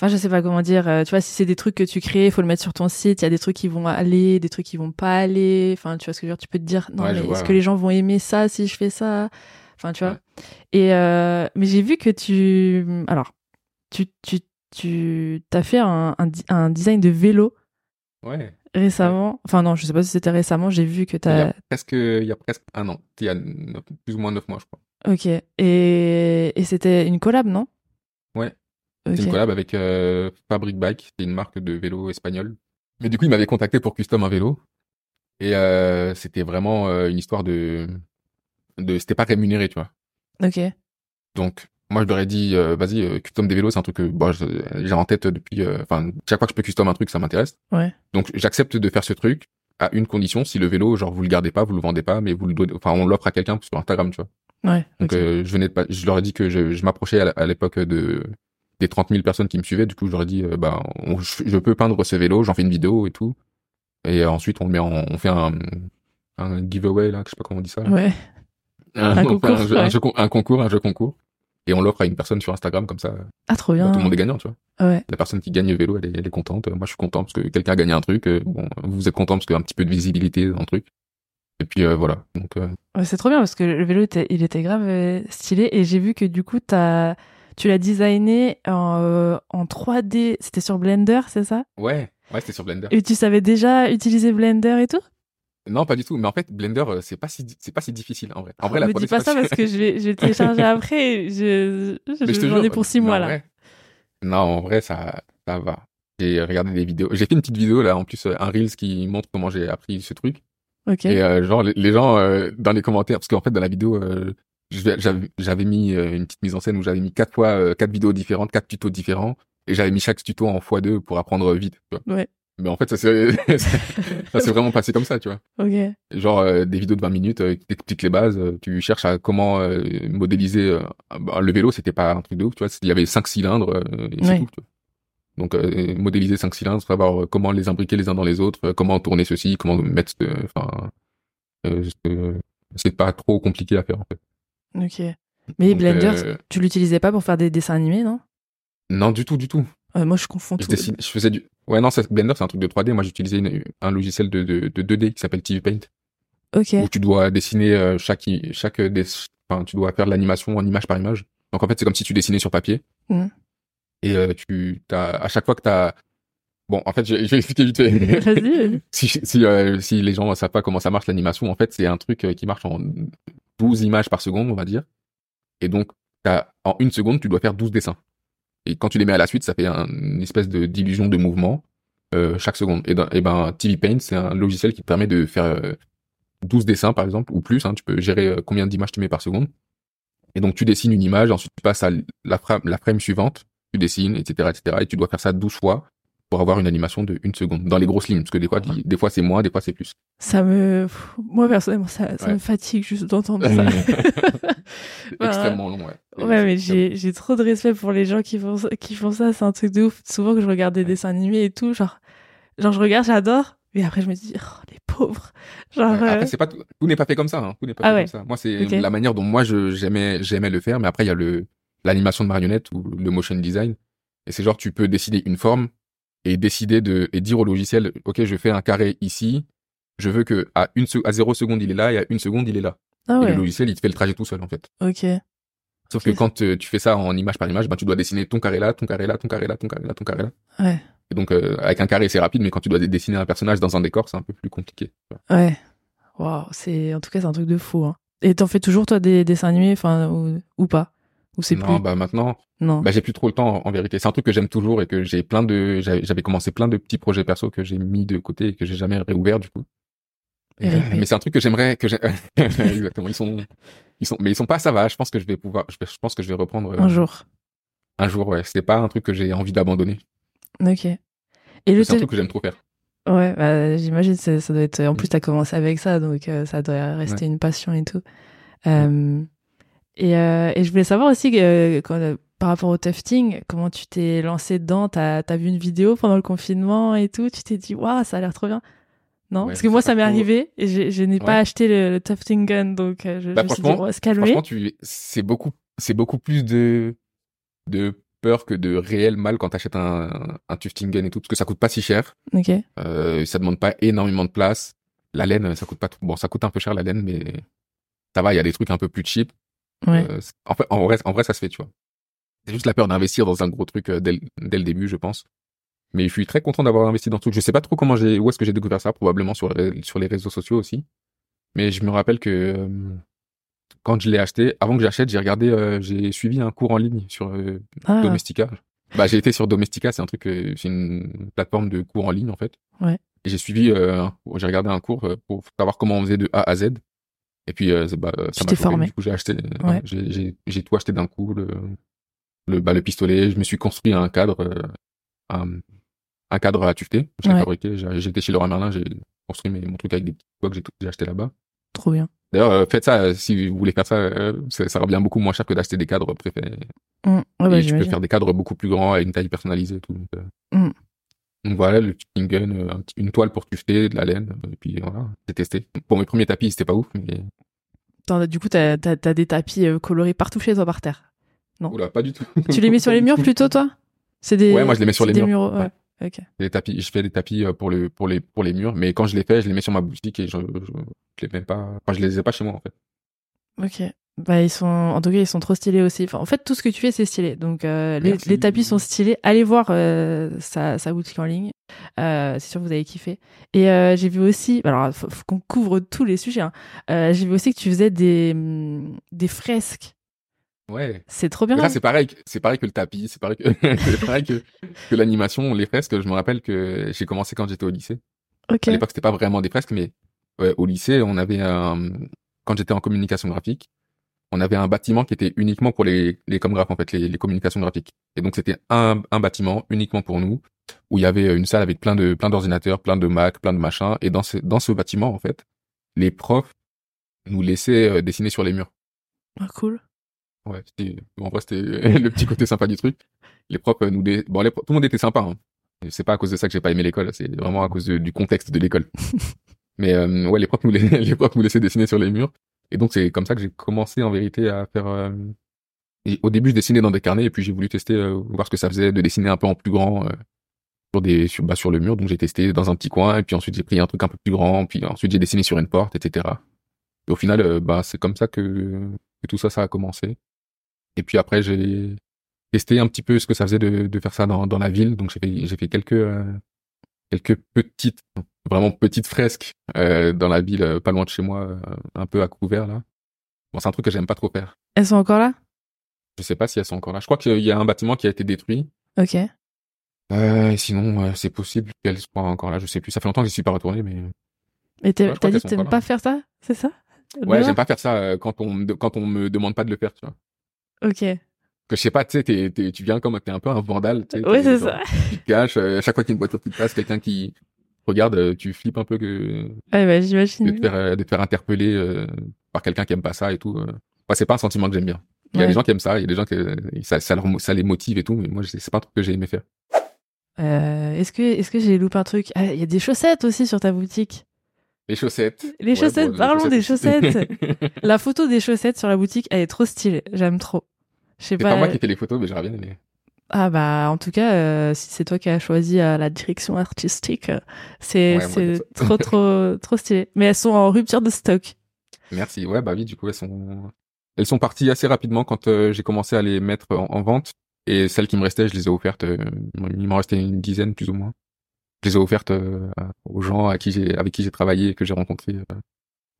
Enfin, je sais pas comment dire. euh, tu vois, si c'est des trucs que tu crées, faut le mettre sur ton site. Il y a des trucs qui vont aller, des trucs qui vont pas aller. Enfin, tu vois ce que je veux dire. Tu peux te dire, non, Ouais, mais est-ce que ouais. les gens vont aimer ça si je fais ça? Enfin, tu vois. Ouais. Et euh, mais j'ai vu que tu, alors, tu, tu, tu t'as fait un, un, design de vélo Ouais. récemment. Enfin non, je sais pas si c'était récemment. J'ai vu que Il y a presque, il y a presque un an. Il y a plus ou moins neuf mois, je crois. Ok. Et, et c'était une collab, non? Ouais. Ok. C'est une collab avec euh, Fabric Bike, c'est une marque de vélo espagnole. Mais du coup, il m'avait contacté pour custom un vélo. Et euh, c'était vraiment euh, une histoire de... de c'était pas rémunéré, tu vois. Ok. Donc, moi, je leur ai dit, euh, vas-y, euh, custom des vélos, c'est un truc que bon, je- j'ai en tête depuis... euh, Enfin, chaque fois que je peux custom un truc, ça m'intéresse. Ouais. Donc, j'accepte de faire ce truc à une condition, si le vélo, genre, vous le gardez pas, vous le vendez pas, mais vous le donnez... Enfin, on l'offre à quelqu'un sur Instagram, tu vois. Ouais. Donc euh, je venais de pas, je leur ai dit que je, je m'approchais à l'époque de des 30 000 personnes qui me suivaient. Du coup, ai dit, euh, bah, on- je, peux peindre ce vélo, j'en fais une vidéo et tout. Et euh, ensuite, on le met en, on fait un, un giveaway là, je sais pas comment on dit ça. là. Ouais. Un, concours, un, jeu, un ouais. jeu con- un concours, un jeu concours. et on l'offre à une personne sur Instagram comme ça. Ah, trop Bah, bien. tout le monde est gagnant, tu vois. Ouais. La personne qui gagne le vélo, elle est, elle est contente. Moi, je suis content parce que quelqu'un a gagné un truc. euh, Bon, vous êtes content parce qu'il y a un petit peu de visibilité dans le truc. Et puis euh, voilà. Donc euh, Ouais, c'est trop bien parce que le vélo, il était grave stylé et j'ai vu que du coup, t'as, tu l'as designé en, euh, en 3D. C'était sur Blender, c'est ça? Ouais, ouais, c'était sur Blender. Et tu savais déjà utiliser Blender et tout? Non, pas du tout. Mais en fait, Blender, euh, c'est pas si, c'est pas si difficile en vrai. En vrai, la Me 3D, dis pas ça parce que je vais, je vais télécharger après. Je, je, te j'en ai pour six mois là. vrai- non, en vrai, ça, ça va. J'ai regardé des vidéos. J'ai fait une petite vidéo là, en plus, euh, un reels qui montre comment j'ai appris ce truc. Ok. Et euh, genre, les, les gens euh, dans les commentaires, parce qu'en fait, dans la vidéo, euh, vais- j'avais mis euh, une petite mise en scène où j'avais mis quatre fois euh, quatre vidéos différentes, quatre tutos différents, et j'avais mis chaque tuto en x2 pour apprendre vite. Tu vois. Ouais. Mais en fait, ça s'est vraiment passé comme ça, tu vois. Ok. Genre euh, des vidéos de 20 minutes euh, qui t'expliquent les bases, euh, tu cherches à comment euh, modéliser euh, bah, le vélo, c'était pas un truc de ouf, tu vois, il y avait cinq cylindres euh, et c'est Ouais. tout. Tu vois. Donc euh, modéliser cinq cylindres, savoir comment les imbriquer les uns dans les autres, euh, comment tourner ceci, comment mettre ce- enfin c'est pas trop compliqué à faire en fait. Ok. Mais Donc, Blender, euh, tu l'utilisais pas pour faire des dessins animés, non? Non du tout du tout. Euh, Moi, je confonds Je tout. je faisais du Ouais non, Blender c'est un truc de 3D, moi j'utilisais un logiciel de, de, de 2D qui s'appelle TV Paint. Ok. où tu dois dessiner euh, chaque chaque des enfin tu dois faire de l'animation en image par image donc en fait c'est comme si tu dessinais sur papier Mhm. et euh, tu t'as à chaque fois que t'as bon en fait je, je vais expliquer vite fait si si si les gens savent pas comment ça marche l'animation en fait c'est un truc qui marche en 12 images par seconde on va dire. Et donc en une seconde tu dois faire 12 dessins. Et quand tu les mets à la suite ça fait un- une espèce de d'illusion de mouvement euh, chaque seconde. Et, ben TV Paint c'est un logiciel qui te permet de faire euh, 12 dessins par exemple ou plus hein, tu peux gérer euh, combien d'images tu mets par seconde. Et donc tu dessines une image ensuite tu passes à la frame la frame suivante. Tu dessines etc etc et tu dois faire ça 12 fois pour avoir une animation de une seconde dans les grosses lignes parce que des fois des fois c'est moins des fois c'est plus Ça me. Moi, personnellement, ça, ça Ouais. me fatigue juste d'entendre ça. Extrêmement long ouais Ouais, mais j'ai j'ai trop de respect pour les gens qui font qui font ça. C'est un truc de ouf. Souvent que je regarde des dessins animés et tout, genre, genre je regarde, j'adore. Mais après, je me dis, oh, les pauvres. Genre, Après, euh, c'est pas tout, tout n'est pas fait comme ça. Hein. Tout n'est pas Ah fait ouais. comme ça. Moi, c'est la manière dont moi je j'aimais j'aimais le faire. Mais après, il y a le l'animation de marionnette ou le motion design. Et c'est genre tu peux décider une forme et décider de et dire au logiciel, ok, je fais un carré ici. Je veux que à une à zéro seconde il est là et à une seconde il est là. ah Et le logiciel il te fait le trajet tout seul en fait. ok. Sauf que quand euh, tu fais ça en image par image, ben tu dois dessiner ton carré là, ton carré là, ton carré là, ton carré là, ton carré là. Ouais, Et donc euh, avec un carré c'est rapide, mais quand tu dois dessiner un personnage dans un décor, c'est un peu plus compliqué. ouais. Waouh, c'est, en tout cas, c'est un truc de fou, hein. Et t'en fais toujours, toi, des dessins animés, enfin, ou, ou pas? Ou c'est non, plus? bah maintenant, Non. Bah, j'ai plus trop le temps en vérité. C'est un truc que j'aime toujours et que j'ai plein de j'avais commencé plein de petits projets perso que j'ai mis de côté et que j'ai jamais réouvert du coup. Et, euh, mais c'est un truc que j'aimerais que exactement ils sont ils sont mais ils sont pas ça va, je pense que je vais pouvoir je, pense que je vais reprendre euh, Un jour. un jour ouais, c'est pas un truc que j'ai envie d'abandonner. Ok. Et le C'est un truc que j'aime trop faire. Ouais, bah, j'imagine ça, doit être. En plus, t'as commencé avec ça, donc euh, ça doit rester une passion et tout. Euh, et, euh, et je voulais savoir aussi euh, quand, euh, par rapport au tufting, comment tu t'es lancé dedans? T'as as vu une vidéo pendant le confinement et tout? Tu t'es dit waouh, ça a l'air trop bien Non, Ouais, parce que moi, ça m'est arrivé et je n'ai pas acheté le, le tufting gun, donc euh, je, Bah, je me suis dit va se calmer. Franchement, c'est beaucoup c'est beaucoup plus de de peur que de réel mal quand t'achètes un un tufting gun et tout parce que ça coûte pas si cher. Ok. Euh, ça demande pas énormément de place. La laine, ça coûte pas. Bon, ça coûte un peu cher la laine, mais ça va. Il y a des trucs un peu plus cheap. Ouais. Euh, en fait, en vrai, en vrai, ça se fait, tu vois. C'est juste la peur d'investir dans un gros truc euh, dès, le- dès le début, je pense. Mais je suis très content d'avoir investi dans truc. Je sais pas trop comment j'ai, où est-ce que j'ai découvert ça, probablement sur les, sur les réseaux sociaux aussi. Mais je me rappelle que euh, quand je l'ai acheté, avant que j'achète, j'ai regardé, euh, j'ai suivi un cours en ligne sur Ah, Domestika. Bah, j'ai été sur Domestika, c'est un truc, c'est une plateforme de cours en ligne en fait. Ouais. Et j'ai suivi, j'ai regardé un cours pour savoir comment on faisait de A à Z. Et puis, euh, bah, euh, ça m'a formé. Du coup, j'ai acheté, euh, Ouais. j'ai, j'ai, j'ai tout acheté d'un coup, le, le, bah, le pistolet. Je me suis construit un cadre, euh, un, un cadre à tufter. Je l'ai Ouais. fabriqué. J'ai- J'étais chez Leroy Merlin, j'ai construit mes, mon truc avec des petits bois que j'ai, tout- j'ai acheté là-bas. trop bien. D'ailleurs, euh, faites ça si vous voulez faire ça. ça, ça revient beaucoup moins cher que d'acheter des cadres préférés. Mm. Ouais, bah, et tu peux faire des cadres beaucoup plus grands à une taille personnalisée et tout. Donc, euh, Mm. Donc voilà, le gun, euh, un petit- une toile pour tufter, de la laine, euh, et puis voilà, j'ai testé. Pour mes premiers tapis, c'était pas ouf, mais Attends, du coup, t'as as, des tapis euh, colorés partout chez toi par terre. Non? Oula, pas du tout. Tu les mets sur les murs plutôt, toi? C'est des. Ouais, moi, je les mets sur c'est les des murs. Ouais. Les tapis, je fais des tapis pour le pour les pour les murs, mais quand je les fais, je les mets sur ma boutique et je je, je les mets pas. Enfin, je les ai pas chez moi en fait. Ok. Bah, ils sont, en tout cas, ils sont trop stylés aussi. Enfin, en fait, tout ce que tu fais, c'est stylé. Donc, euh, les, tapis sont stylés. Allez voir euh, sa, sa boutique en ligne. Euh, c'est sûr que vous avez kiffé. Et j'ai vu aussi, alors, faut, faut qu'on couvre tous les sujets. Hein. J'ai vu aussi que tu faisais des, hum, des fresques. Ouais. C'est trop bien. Là, c'est pareil, que- c'est pareil que le tapis, c'est pareil que c'est pareil que, que l'animation, les fresques. Je me rappelle que j'ai commencé quand j'étais au lycée. ok. À l'époque, c'était pas vraiment des fresques, mais ouais, au lycée, on avait un, quand j'étais en communication graphique, on avait un bâtiment qui était uniquement pour les, les comgraphes, en fait, les, les communications graphiques. Et donc, c'était un, un bâtiment uniquement pour nous, où il y avait une salle avec plein de, plein d'ordinateurs, plein de Mac, plein de machins. Et dans ce, dans ce bâtiment, en fait, les profs nous laissaient euh, dessiner sur les murs. Ah, cool. Ouais, c'était, en vrai, c'était le petit côté sympa du truc. Les profs euh, nous, dé- bon, les, pro- tout le monde était sympa, hein. C'est pas à cause de ça que j'ai pas aimé l'école, c'est vraiment à cause de- du contexte de l'école. Mais euh, ouais, les profs nous la- les profs nous laissaient dessiner sur les murs. Et donc c'est comme ça que j'ai commencé en vérité à faire. euh, au début, je dessinais dans des carnets et puis j'ai voulu tester euh, voir ce que ça faisait de dessiner un peu en plus grand euh, sur des sur, bah, sur le mur. Donc j'ai testé dans un petit coin et puis ensuite j'ai pris un truc un peu plus grand. Puis ensuite j'ai dessiné sur une porte, etc. Et au final, euh, bah c'est comme ça que, que tout ça ça a commencé. Et puis après j'ai testé un petit peu ce que ça faisait de, de faire ça dans, dans la ville. Donc j'ai fait j'ai fait quelques euh, quelques petites vraiment petites fresques euh, dans la ville, euh, pas loin de chez moi, euh, un peu à couvert là. Bon, c'est un truc que j'aime pas trop faire. Elles sont encore là? Je sais pas si elles sont encore là. Je crois qu'il y a un bâtiment qui a été détruit. Ok. Euh, sinon, euh, c'est possible qu'elles soient encore là. Je sais plus. Ça fait longtemps que j'y suis pas retourné, mais Ouais, je t'as dit que t'aimes pas faire ça C'est ça? Ouais, j'aime pas faire ça euh, quand on quand on me demande pas de le faire, tu vois. Ok. Que je sais pas, tu sais, t'es- t'es- tu viens comme t'es un peu un vandale. tu sais, t'es c'est ça. Tu te caches. euh, à chaque fois qu'il y a une voiture qui passe, quelqu'un qui regarde, euh, tu flippes un peu que bah, de te faire, euh, de te faire interpeller euh, par quelqu'un qui aime pas ça et tout. Ouais, c'est pas un sentiment que j'aime bien. Il y a Ouais. des gens qui aiment ça, il y a des gens qui ça, ça, leur- ça les motive et tout, mais moi c'est pas un truc que j'ai aimé faire. Euh, est-ce que, est-ce que j'ai loupé un truc? Ah, il y a des chaussettes aussi sur ta boutique. Les chaussettes. Les chaussettes, les parlons des chaussettes. La photo des chaussettes sur la boutique, elle est trop stylée. J'aime trop. Je sais c'est pas. pas moi qui fais les photos, mais j'aurais bien aimé. Ah bah en tout cas, euh, si c'est toi qui as choisi euh, la direction artistique, euh, c'est Ouais, trop trop trop stylé. Mais elles sont en rupture de stock. Merci. Ouais, bah oui, du coup, elles sont, elles sont parties assez rapidement quand euh, j'ai commencé à les mettre en, en vente. Et celles qui me restaient, je les ai offertes. euh, il m'en restait une dizaine plus ou moins. Je les ai offertes euh, aux gens à qui j'ai, avec qui j'ai travaillé et que j'ai rencontrés.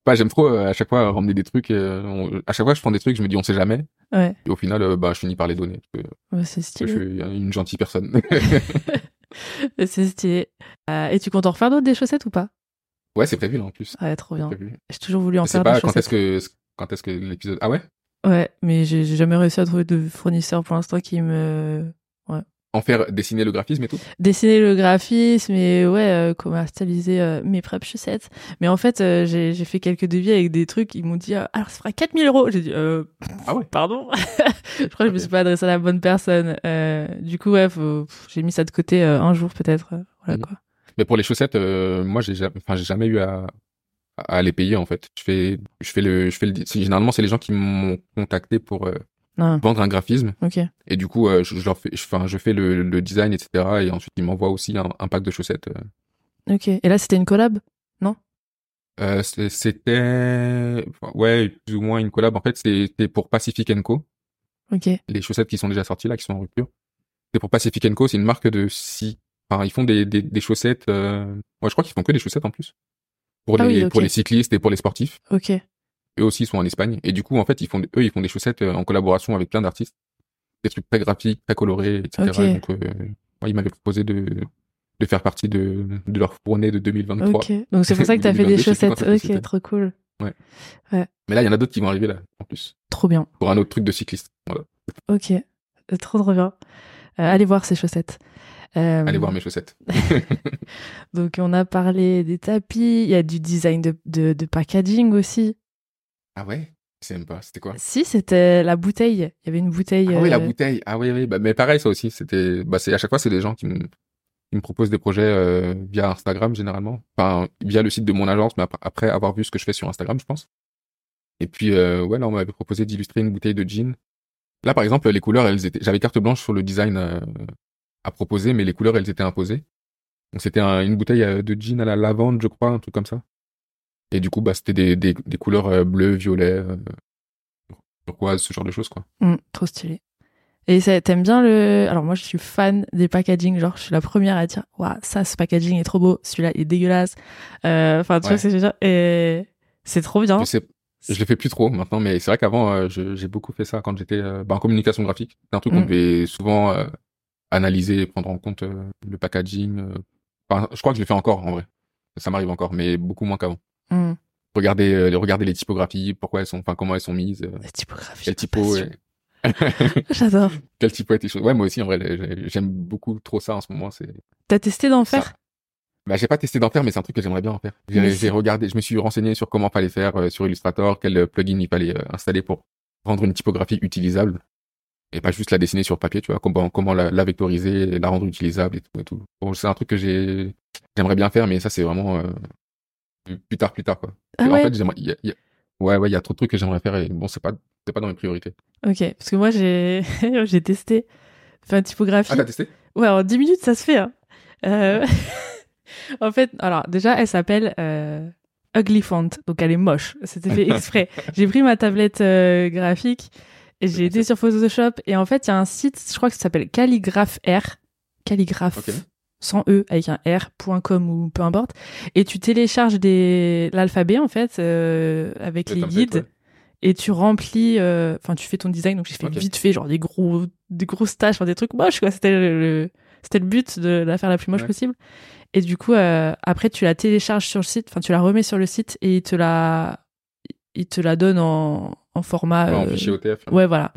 Bah, j'aime trop euh, à chaque fois ramener des trucs. euh, on- à chaque fois, je prends des trucs, je me dis on sait jamais. Ouais, Et au final, euh, bah, je finis par les donner. Parce que, ouais, c'est parce que je stylé. suis une gentille personne. C'est stylé. Et tu comptes en refaire d'autres des chaussettes ou pas? Ouais, c'est prévu là en plus. Ouais, trop bien. J'ai toujours voulu en faire pas des quand chaussettes. est-ce que quand est-ce que l'épisode. Ah ouais? Ouais, mais j'ai jamais réussi à trouver de fournisseur pour l'instant qui me En faire dessiner le graphisme et tout. dessiner le graphisme et ouais euh, commercialiser euh, mes propres chaussettes mais en fait euh, j'ai j'ai fait quelques devis avec des trucs ils m'ont dit euh, alors ça fera 4000 euros j'ai dit euh, Ah ouais. pardon je crois que je me suis pas adressé à la bonne personne euh, du coup ouais faut- pff, j'ai mis ça de côté euh, un jour peut-être voilà Mhm. quoi Mais pour les chaussettes, euh, moi j'ai jamais, enfin j'ai jamais eu à, à les payer en fait. Je fais, je fais le, je fais le. Généralement c'est les gens qui m'ont contacté pour euh, non vendre un graphisme ok et du coup euh, je, je leur fais, je, enfin je fais le, le design etc et ensuite ils m'envoient aussi un, un pack de chaussettes. euh. ok et là c'était une collab? Euh, c'est- c'était, ouais plus ou moins une collab. En fait c'était pour Pacific Co. ok les chaussettes qui sont déjà sorties là, qui sont en rupture. C'est pour Pacific Co, c'est une marque de scie. Enfin, ils font des, des, des chaussettes. Euh... Ouais, je crois qu'ils font que des chaussettes en plus. Pour Ah les oui, pour les cyclistes et pour les sportifs. ok Eux aussi sont en Espagne. Et du coup, en fait, ils font eux ils font des chaussettes euh, en collaboration avec plein d'artistes. Des trucs très graphiques, très colorés, etc. Donc, euh, ouais, ils m'avaient proposé de de faire partie de de leur fournée de 2023. ok donc c'est pour ça que t'as fait des 2022, je sais plus chaussettes ok trop cool Mais là, il y en a d'autres qui vont arriver là en plus trop bien pour un autre truc de cycliste. Voilà. ok trop trop bien Euh, allez voir ces chaussettes Euh, Allez voir mes chaussettes. Donc on a parlé des tapis, il y a du design de, de, de packaging aussi. Ah ouais? Je sais même pas? C'était quoi? Si, c'était la bouteille. Il y avait une bouteille. Ah oui, la euh, bouteille. Ah oui, oui. Bah, mais pareil, ça aussi. C'était, bah, c'est à chaque fois, c'est des gens qui me, proposent des projets euh, via Instagram généralement, enfin via le site de mon agence, mais ap- après avoir vu ce que je fais sur Instagram, je pense. Et puis, euh, ouais, là, on m'avait proposé d'illustrer une bouteille de gin Là, par exemple, les couleurs, elles étaient. J'avais carte blanche sur le design euh, à proposer, mais les couleurs, elles étaient imposées. Donc c'était un- une bouteille de gin à la lavande, je crois, un truc comme ça. Et du coup, bah, c'était des, des, des couleurs euh, bleues, violet, euh, turquoise, ce genre de choses, quoi. Mm, trop stylé. Et t'aimes bien le. Alors moi, je suis fan des packaging. Genre, je suis la première à dire, waouh, ça, ce packaging est trop beau. Celui-là est dégueulasse. Euh, Enfin, tu Ouais. vois ce que je veux dire? Et c'est trop bien. Je sais, je le fais plus trop maintenant, mais c'est vrai qu'avant, euh, j'ai beaucoup fait ça quand j'étais euh, bah, en communication graphique. C'est un truc qu'on Mm. devait souvent euh, analyser et prendre en compte euh, le packaging. euh. Enfin, je crois que je le fais encore, en vrai. Ça m'arrive encore, mais beaucoup moins qu'avant. Mm. Regarder, euh, regarder les typographies, pourquoi elles sont, enfin, comment elles sont mises, euh, La typographie. quel typo, est- J'adore. quel typo choisi? Ouais, moi aussi, en vrai, j'ai- j'aime beaucoup trop ça en ce moment. C'est T'as testé d'en Ça. faire? Bah, j'ai pas testé d'en faire, mais c'est un truc que j'aimerais bien en faire. J'ai regardé, je me suis renseigné sur comment fallait faire euh, sur Illustrator, quel plugin il fallait euh, installer pour rendre une typographie utilisable et pas juste la dessiner sur papier, tu vois, comment comment la, la vectoriser, la rendre utilisable et tout et tout. Bon, c'est un truc que j'ai j'aimerais bien faire, mais ça c'est vraiment euh, plus tard, plus tard quoi. Ah en ouais. fait, j'aimerais, il y a- y a- ouais, ouais, il y a trop de trucs que j'aimerais faire et bon, c'est pas c'est pas dans mes priorités. Ok. Parce que moi, j'ai j'ai testé. Enfin, typographie. Ah, t'as testé? Ouais, en 10 minutes, ça se fait. Hein. Euh, en fait, alors déjà, elle s'appelle euh, Ugly Font, donc elle est moche. C'était fait exprès. j'ai pris ma tablette euh, graphique et j'ai été sur Photoshop et en fait, il y a un site, je crois que ça s'appelle Calligraphe R, Calligraphe Ok. Sans e avec un r.com ou peu importe, et tu télécharges des l'alphabet en fait euh, avec Le les guides ouais. et tu remplis euh, enfin tu fais ton design donc j'ai fait Ok. vite fait genre des gros des grosses tâches enfin des trucs moches quoi c'était le, le- c'était le but de la faire la plus moche Ouais. possible et du coup euh, après tu la télécharges sur le site enfin tu la remets sur le site et il te la il te la donne en, en format Ouais, en fichier OTF. ouais voilà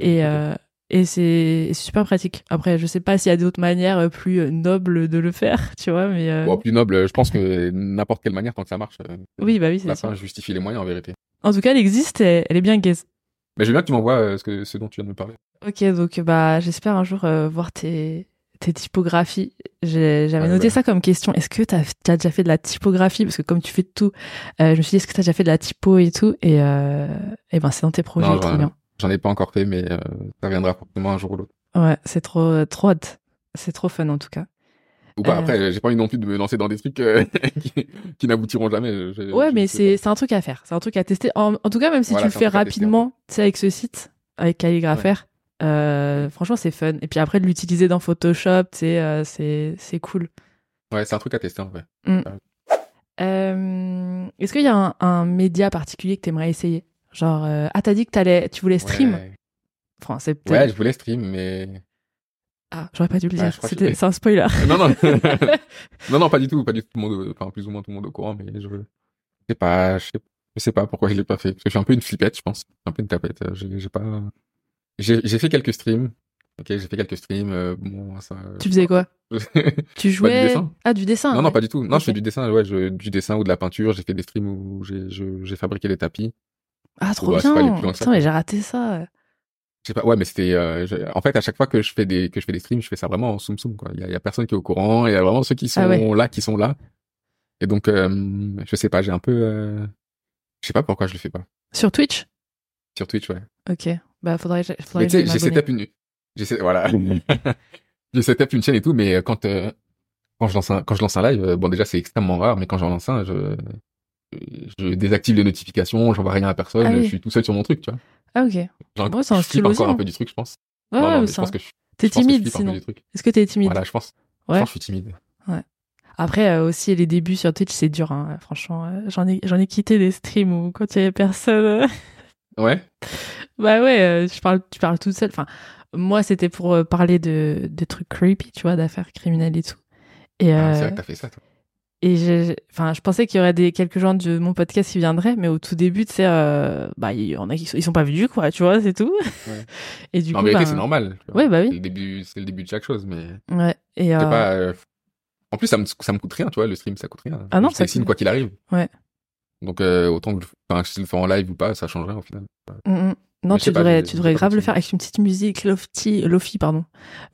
et euh, et c'est super pratique après je sais pas s'il y a d'autres manières euh, plus euh, nobles de le faire tu vois mais euh, Bon, plus noble, je pense que n'importe quelle manière tant que ça marche. euh, oui bah oui c'est fin justifie les moyens en vérité. en tout cas elle existe et elle est bien gaze Mais veux bien que tu m'envoies ce, que, ce dont tu viens de me parler. Ok, donc bah j'espère un jour euh, voir tes, tes typographies. J'avais noté ouais. ça comme question. Est-ce que tu as, déjà fait de la typographie? Parce que comme tu fais de tout, euh, je me suis dit est-ce que tu as déjà fait de la typo et tout? Et, euh, et ben c'est dans tes projets, Non, trop bien. J'en ai pas encore fait, mais euh, ça viendra forcément un jour ou l'autre. Ouais, c'est trop trop hot. C'est trop fun en tout cas. Ou pas, Euh. après, j'ai pas envie non plus de me lancer dans des trucs euh, qui, qui n'aboutiront jamais. Je- Ouais, je mais c'est un truc à faire. C'est un truc à tester. En, en tout cas, même si Voilà, tu le fais rapidement, tu sais, avec ce site, avec Calligrapher, euh, franchement, c'est fun. Et puis après, de l'utiliser dans Photoshop, tu sais, euh, c'est c'est cool. Ouais, c'est un truc à tester en vrai. Euh, Est-ce qu'il y a un, un média particulier que tu aimerais essayer? Genre, euh, ah, t'as dit que t'allais, tu voulais stream? Ouais. Enfin, c'est peut-être. Ouais, je voulais stream, mais Ah, j'aurais pas dû le dire. que c'est un spoiler. non, non, non, non, pas du tout, pas du tout. Tout le monde, enfin plus ou moins tout le monde au courant, mais je, je sais pas, je sais, je sais pas pourquoi je l'ai pas fait. Parce que je suis un peu une flippette, je pense, un peu une tapette. euh, J'ai j'ai pas, j'ai j'ai fait quelques streams. Ok, j'ai fait quelques streams. euh, bon, ça. tu faisais quoi? Tu jouais dessin. Ah, du dessin. non, ouais. non, pas du tout. Non, je fais du dessin, ouais, je, du dessin ou de la peinture. J'ai fait des streams où j'ai j'ai fabriqué des tapis. Ah, trop bah, pas bien. Putain, mais j'ai raté ça. Je sais pas, ouais, mais c'était, euh, je- en fait, à chaque fois que je fais des, que je fais des streams, je fais ça vraiment en soum soum, quoi. Il y a, il y a personne qui est au courant, il y a vraiment ceux qui sont Ah ouais. là, qui sont là. Et donc, euh, je sais pas, j'ai un peu, euh, je sais pas pourquoi je le fais pas. Sur Twitch? Sur Twitch, ouais. Ok. Bah, faudrait, faudrait Mais tu sais, j'ai setup une, j'ai set- voilà. j'ai setup une chaîne et tout, mais quand, euh, quand je lance un, quand je lance un live, euh, bon, déjà, c'est extrêmement rare, mais quand j'en lance un, je, je désactive les notifications, j'envoie rien à personne, Ah oui. je suis tout seul sur mon truc, tu vois. Ah, ok. Genre, Ouais, c'est un style aussi, encore hein. un peu du truc, je pense. Ouais, non, ouais, je pense que je, T'es timide sinon. Est-ce que t'es timide? Voilà, je pense. Ouais. Je pense que je suis timide. Après euh, aussi les débuts sur Twitch c'est dur hein. franchement euh, j'en ai j'en ai quitté des streams où quand il y avait personne euh, Ouais. bah ouais je parle tu parles toute seule enfin moi c'était pour parler de de trucs creepy tu vois d'affaires criminelles et tout et Ah, c'est vrai que t'as fait ça, toi. Et j'ai- enfin je pensais qu'il y aurait des quelques gens de mon podcast qui viendraient mais au tout début tu sais euh, bah il y en a qui sont, ils sont pas venus quoi tu vois c'est tout Ouais. et du en coup vérité, bah, c'est normal. Ouais, bah oui. C'est le début, c'est le début de chaque chose, mais ouais et euh, pas. euh, En plus, ça me, ça me coûte rien, tu vois, le stream, ça coûte rien. Ah non, Je ça signe quoi qu'il arrive. Ouais. Donc, autant que, je- enfin, je le fais en live ou pas, ça change rien au final. Mm, mm. Non, je tu pas, devrais, tu devrais grave le faire avec une petite musique lofty, lofi, pardon,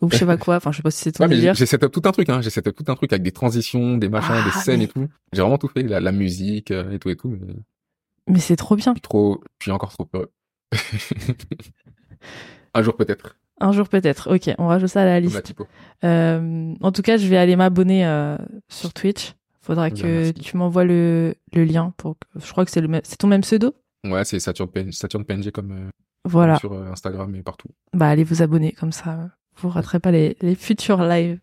ou je sais pas quoi. Enfin, je sais pas si c'est ton Ouais, délire. j'ai setup tout un truc, hein. J'ai setup tout un truc avec des transitions, des machins, Ah, des scènes mais- et tout. J'ai vraiment tout fait, la, la musique euh, et tout et tout. Mais je Mais c'est trop bien. suis trop, je suis encore trop heureux. Un jour peut-être. Un jour peut-être. Ok, on rajoute ça à la liste. Euh, en tout cas, je vais aller m'abonner euh, sur Twitch. Faudra Bien, que merci. tu m'envoies le, le lien pour que je crois que c'est le même c'est ton même pseudo? Ouais, c'est Saturne, PN Saturne PNG comme euh, Voilà. sur euh, Instagram et partout. Bah allez vous abonner comme ça euh, vous raterez pas les, les futurs lives.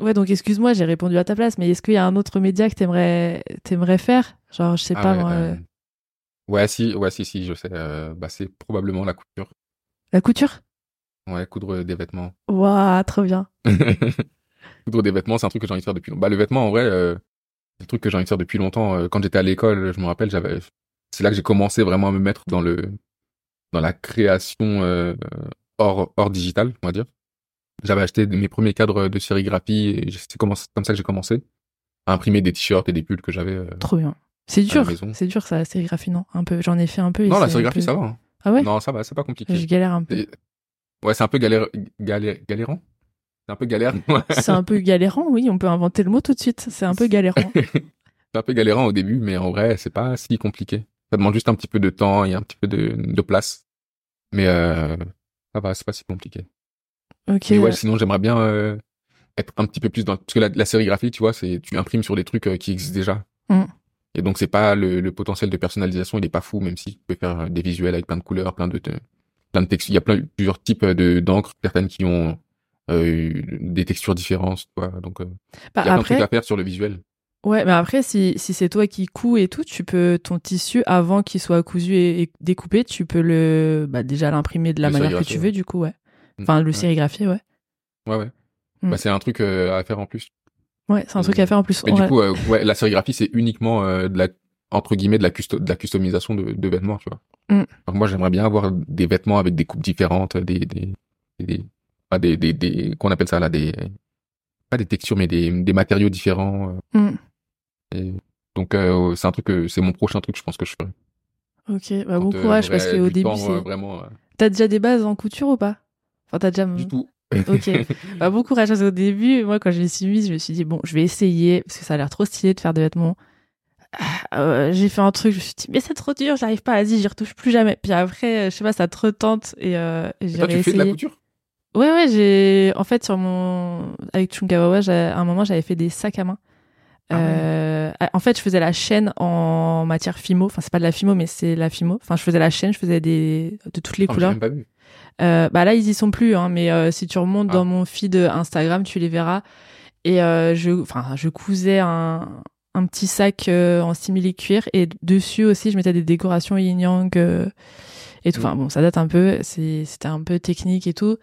Ouais, donc excuse-moi, j'ai répondu à ta place, mais est-ce qu'il y a un autre média que t'aimerais t'aimerais faire? Genre, je sais Ah pas ouais, moi, euh, ouais, si, ouais, si, si, je sais. euh, bah, c'est probablement la couture. la couture? Ouais, coudre des vêtements. Waouh, trop bien. coudre des vêtements, c'est un truc que j'ai envie de faire depuis longtemps. Bah, le vêtement, en vrai, euh, c'est le truc que j'ai envie de faire depuis longtemps. Quand j'étais à l'école, je me rappelle, j'avais, c'est là que j'ai commencé vraiment à me mettre dans le, dans la création euh, hors, hors digital, on va dire. J'avais acheté mes premiers cadres de sérigraphie et c'est comme ça que j'ai commencé à imprimer des t-shirts et des pulls que j'avais. euh, Trop bien. C'est dur. C'est dur ça, la sérigraphie, non? Un peu. J'en ai fait un peu. Non, la sérigraphie, peu- ça va. hein. Ah ouais? Non, ça va, c'est pas compliqué. Je galère un peu. Et- Ouais, c'est un peu galère, galère, galérant? C'est un peu galère. C'est un peu galérant, oui, on peut inventer le mot tout de suite. C'est un peu galérant. c'est un peu galérant au début, mais en vrai, c'est pas si compliqué. Ça demande juste un petit peu de temps et un petit peu de, de place. Mais euh, ça va, c'est pas si compliqué. Ok. Mais ouais, sinon, j'aimerais bien euh, être un petit peu plus dans... Parce que la, la sérigraphie, tu vois, c'est tu imprimes sur des trucs euh, qui existent déjà. Mm. Et donc, c'est pas le, le potentiel de personnalisation, il est pas fou, même si tu peux faire des visuels avec plein de couleurs, plein de, de- plein de textures. Il y a plein, plusieurs types de d'encre, certaines qui ont euh, des textures différentes. Donc, euh, Bah, il y a plein de après, trucs à faire sur le visuel. Ouais, mais après, si, si c'est toi qui couds et tout, tu peux ton tissu avant qu'il soit cousu et, et découpé, tu peux le, bah, déjà l'imprimer de la Le manière que tu ouais. veux, du coup, ouais. Enfin, le Ouais. sérigraphier, ouais. Ouais, ouais. Mm. Bah, c'est un truc euh, à faire en plus. Ouais, c'est un truc à faire en plus. Mais Ouais. du coup, euh, ouais, la sérigraphie, c'est uniquement euh, de la entre guillemets de la, custo- de la customisation de, de vêtements, tu vois. Mm. Alors moi, j'aimerais bien avoir des vêtements avec des coupes différentes, des des des des des, des qu'on appelle ça là des pas des textures mais des des matériaux différents. euh, Mm. Et donc euh, c'est un truc que c'est mon prochain truc, je pense que je ferai. Ok, bah, bon euh, courage parce qu'au début, temps, euh, vraiment euh, T'as déjà des bases en couture ou pas? Enfin, t'as déjà. du tout. Ok. Bah, bon courage parce qu'au début, moi, quand je me suis mise, je me suis dit, bon, je vais essayer parce que ça a l'air trop stylé de faire des vêtements. Ah, euh, j'ai fait un truc, je me suis dit, mais c'est trop dur, j'arrive pas, vas-y, j'y retouche plus jamais. Puis après, euh, je sais pas, ça te retente et, euh, et j'ai tu fais de la couture? Ouais, ouais, j'ai. En fait, sur mon. Avec Chunkawawa, à un moment, j'avais fait des sacs à main. Ah ouais. Euh, En fait, je faisais la chaîne en matière fimo. Enfin, c'est pas de la fimo, mais c'est la fimo. Enfin, je faisais la chaîne, je faisais des de toutes les Ah, couleurs. même pas vu. Euh, bah là, ils y sont plus, hein, mais euh, si tu remontes Ah. dans mon feed Instagram, tu les verras. Et euh, je, enfin, je cousais un, un petit sac euh, en simili cuir et dessus aussi, je mettais des décorations yin yang euh, et tout. Mm. Enfin bon, ça date un peu. C'est, c'était un peu technique et tout.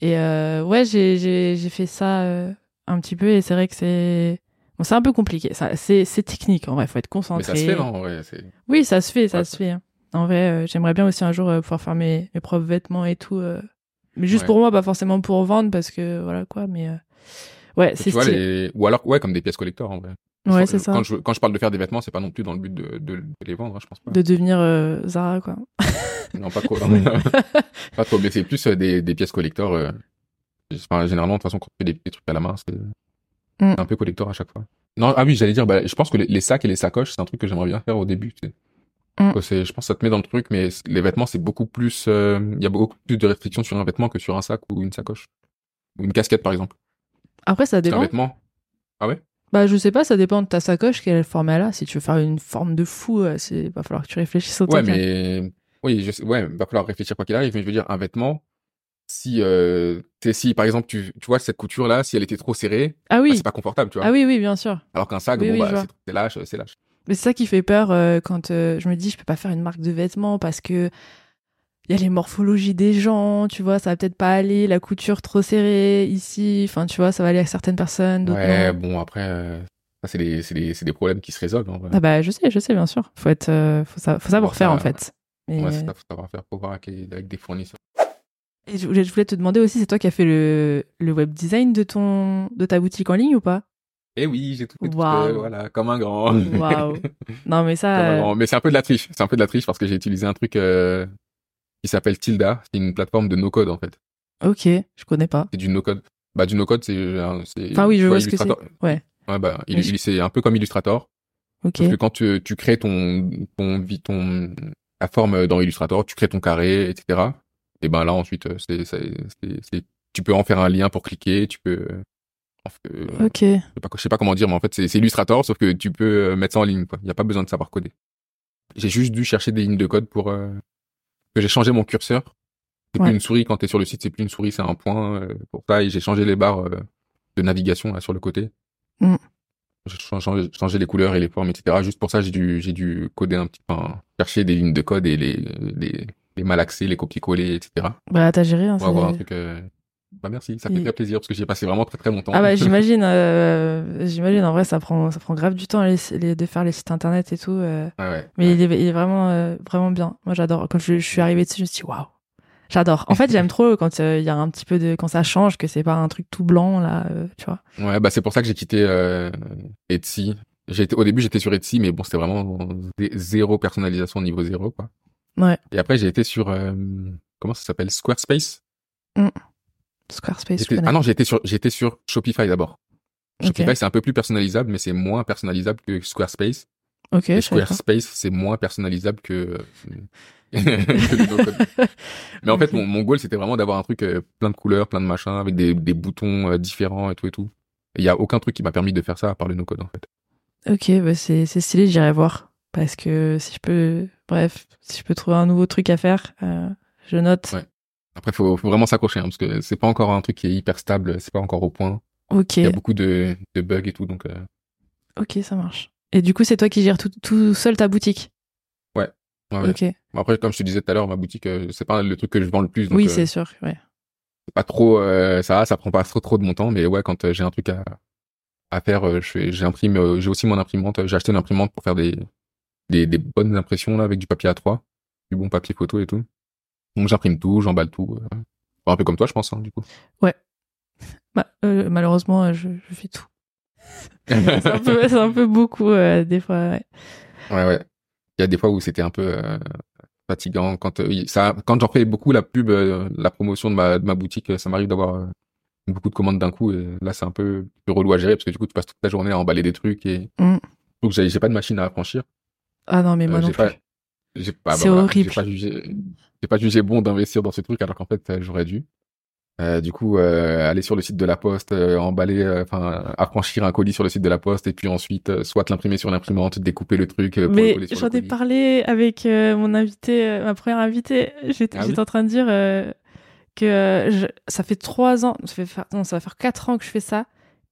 Et euh, ouais, j'ai, j'ai, j'ai fait ça euh, un petit peu et c'est vrai que c'est, bon, c'est un peu compliqué. Ça, c'est, c'est technique. En vrai, faut être Mais concentré. ça se fait, non en vrai, Oui, ça se fait, ça Ouais, se fait. hein. En vrai, euh, j'aimerais bien aussi un jour euh, pouvoir faire mes, mes propres vêtements et tout. euh. Mais juste Ouais. pour moi, pas forcément pour vendre, parce que voilà quoi. Mais ouais, Mais c'est tu stylé. les... ou alors ouais comme des pièces collector en vrai. Ouais, c'est ça. Quand je, quand je parle de faire des vêtements, c'est pas non plus dans le but de, de, de les vendre, hein, je pense pas. De devenir Zara, quoi. Non, pas trop. non. pas trop, mais c'est plus des, des pièces collector. Enfin, généralement, de toute façon, quand on fait des, des trucs à la main, c'est Mm. un peu collector à chaque fois. Non, ah oui, j'allais dire, bah, je pense que les, les sacs et les sacoches, c'est un truc que j'aimerais bien faire au début. tu sais. Mm. C'est- Je pense que ça te met dans le truc, mais les vêtements, c'est beaucoup plus. euh, Il y a beaucoup plus de restrictions sur un vêtement que sur un sac ou une sacoche. Ou une casquette, par exemple. Après, ça C'est un dépend. vêtement. Ah ouais? Bah, je sais pas, ça dépend de ta sacoche, quelle forme elle a. Si tu veux faire une forme de fou, euh, c'est va falloir que tu réfléchisses au Ouais, truc, mais oui, je sais, ouais, va falloir réfléchir quoi qu'il arrive. Mais je veux dire, un vêtement, si, euh, si par exemple, tu, tu vois cette couture là, si elle était trop serrée, Ah bah, oui. c'est pas confortable, tu vois. Ah oui, oui, bien sûr. Alors qu'un sac, Oui, bon, oui, bah, c'est- lâche, c'est lâche. Mais c'est ça qui fait peur euh, quand euh, je me dis je peux pas faire une marque de vêtements parce que il y a les morphologies des gens, tu vois, ça va peut-être pas aller, la couture trop serrée ici, enfin tu vois, ça va aller à certaines personnes, Ouais, non. bon, après, euh, ça, c'est des, c'est des, c'est des problèmes qui se résolvent. Ah bah je sais, je sais bien sûr. Faut être euh, faut, sa- faut savoir faire ça- en fait. Mais- Ouais, ça, faut savoir faire, faut voir avec, les- avec des fournisseurs. Et je voulais, je voulais te demander aussi, c'est toi qui as fait le, le web design de ton de ta boutique en ligne ou pas? Eh oui, j'ai tout fait tout seul, voilà, comme un grand. Waouh. Non mais Comme ça, un. Mais c'est un peu de la triche. C'est un peu de la triche parce que j'ai utilisé un truc euh, qui s'appelle Tilda. C'est une plateforme de no-code, en fait. ok, je connais pas. C'est du no-code. Bah, du no-code, c'est, euh, c'est. Enfin oui, je vois ce que Illustrator- c'est. Ouais, Ouais, bah, il, je- c'est un peu comme Illustrator. ok. Parce que quand tu, tu crées ton, ton, ton, la forme dans Illustrator, tu crées ton carré, etc. Et ben là ensuite, euh, c'est, tu peux en faire un lien pour cliquer, tu peux. euh, en fait, euh, Ok. je sais pas, je sais pas comment dire, mais en fait, c'est, Illustrator, sauf que tu peux mettre ça en ligne, quoi. Il n'y a pas besoin de savoir coder. J'ai juste dû chercher des lignes de code pour euh, que j'ai changé mon curseur. C'est Ouais. plus une souris quand t'es sur le site, c'est plus une souris, c'est un point euh, pour ça. Et j'ai changé les barres euh, de navigation là sur le côté. Mm. J'ai changé, les couleurs et les formes, etc. Juste pour ça, j'ai dû, j'ai dû coder un petit peu, chercher des lignes de code et les, les, les malaxer, les copier-coller, etc. Bah, t'as géré. Hein, Pour avoir un truc. euh, Bah merci, ça fait Il- très plaisir parce que j'y ai passé vraiment très très longtemps. Ah bah j'imagine, euh, j'imagine en vrai ça prend ça prend grave du temps les, les- de faire les sites internet et tout. euh, Ouais, ouais. mais ouais. il, est, il est vraiment euh, vraiment bien. Moi j'adore. Quand je, je suis arrivée dessus, je me suis dit waouh, j'adore. En fait j'aime trop quand euh, il y a un petit peu de quand ça change, que c'est pas un truc tout blanc là, euh, tu vois. Ouais, bah c'est pour ça que j'ai quitté euh, Etsy. J'ai été, au début, j'étais sur Etsy, mais bon, c'était vraiment zé- zéro personnalisation niveau zéro, quoi. Ouais. Et après, j'ai été sur euh, comment ça s'appelle? Squarespace? Squarespace. je J'étais- connais. Ah non, j'ai été sur j'ai été sur Shopify d'abord. Shopify, c'est un peu plus personnalisable, mais c'est moins personnalisable que Squarespace. Ok. Et. Squarespace, c'est moins personnalisable que, que le no-code. Mais en fait, mon, mon goal, c'était vraiment d'avoir un truc euh, plein de couleurs, plein de machins, avec des, des boutons euh, différents et tout et tout. Il y a aucun truc qui m'a permis de faire ça à part le no-code, en fait. Ok, bah c'est stylé, j'irai voir parce que si je peux, bref, si je peux trouver un nouveau truc à faire, euh, je note. Ouais. Après, faut, faut vraiment s'accrocher, hein, parce que c'est pas encore un truc qui est hyper stable, c'est pas encore au point. Ok. Il y a beaucoup de, de bugs et tout, donc euh, Ok, ça marche. Et du coup, c'est toi qui gères tout, tout seul ta boutique? ouais, ouais. Ok. Après, comme je te disais tout à l'heure, ma boutique, euh, c'est pas le truc que je vends le plus, donc oui, c'est sûr. Ouais. pas trop ça, ça prend pas trop trop de mon temps, mais ouais, quand j'ai un truc à à faire, je fais, j'imprime, j'ai aussi mon imprimante, j'ai acheté une imprimante pour faire des des, des bonnes impressions là avec du papier A3, du bon papier photo et tout. Donc j'imprime tout, j'emballe tout, euh. Un peu comme toi, je pense, hein, du coup. Bah, euh, malheureusement, euh, je, je fais tout. c'est un peu, c'est un peu beaucoup euh, des fois. Ouais. Ouais, ouais. Il y a des fois où c'était un peu fatigant quand ça, quand j'en fais beaucoup la pub, la promotion de ma, de ma boutique, ça m'arrive d'avoir beaucoup de commandes d'un coup et là c'est un peu plus relou à gérer parce que du coup tu passes toute la journée à emballer des trucs et Mm. donc j'ai j'ai pas de machine à affranchir. Ah non, mais moi Euh, non j'ai plus. pas, j'ai pas, C'est bah, horrible. J'ai pas jugé, j'ai pas jugé bon d'investir dans ce truc alors qu'en fait euh, j'aurais dû. Euh, du coup, euh, aller sur le site de la Poste, euh, emballer, euh, enfin, affranchir un colis sur le site de la Poste, et puis ensuite, euh, soit l'imprimer sur l'imprimante, découper le truc pour Mais j'en ai parlé avec euh, mon invité, euh, ma première invitée. J'étais Ah oui? en train de dire euh, que je- ça fait trois ans, ça fait non, ça va faire quatre ans que je fais ça.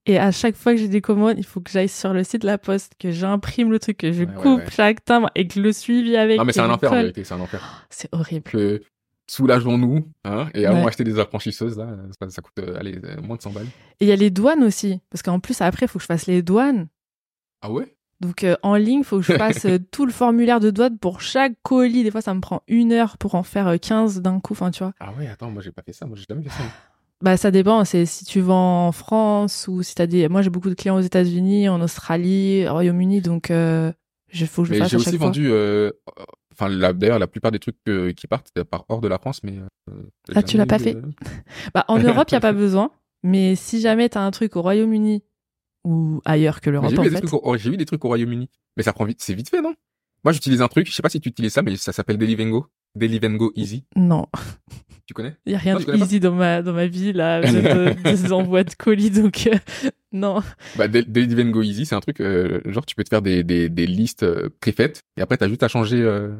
Et à chaque fois que j'ai des commandes, il faut que j'aille sur le site de la Poste, que j'imprime le truc, que je Ouais, coupe ouais. chaque timbre et que le suivi avec. Non, mais c'est un je enfer en colle. vérité, c'est un enfer. C'est horrible. Que soulageons-nous, hein, et allons acheter des affranchisseuses, là, ça, ça coûte, euh, allez, euh, moins de 100 balles. Et il y a les douanes aussi, parce qu'en plus après, il faut que je fasse les douanes. Ah ouais? Donc euh, en ligne, il faut que je fasse tout le formulaire de douane pour chaque colis. Des fois, ça me prend une heure pour en faire euh, 15 d'un coup. Enfin, tu vois. Ah ouais, attends, moi j'ai pas fait ça, moi j'ai jamais fait ça. Bah ça dépend, c'est si tu vends en France ou si t'as des. Moi j'ai beaucoup de clients aux États-Unis, en Australie, au Royaume-Uni, donc euh, je faut que je le fasse j'ai aussi fois. vendu, euh, enfin, d'ailleurs, la plupart des trucs qui partent, c'est par hors de la France, mais. euh, Ah, tu l'as pas fait Bah en Europe y a pas besoin, mais si jamais t'as un truc au Royaume-Uni ou ailleurs que l'Europe J'ai en fait. trucs au- j'ai eu des trucs au Royaume-Uni, mais ça prend vite, c'est vite fait, non? Moi j'utilise un truc, je sais pas si tu utilises ça, mais ça s'appelle Delivengo. Delivengo Easy, Non, tu connais? Y a rien Non, tu de easy dans ma dans ma vie là, de, de- des envois de colis, donc euh, non. Bah, Del- Delivengo Easy, c'est un truc, euh, genre, tu peux te faire des, des, des listes euh, préfaites, et après, t'as juste à changer, euh,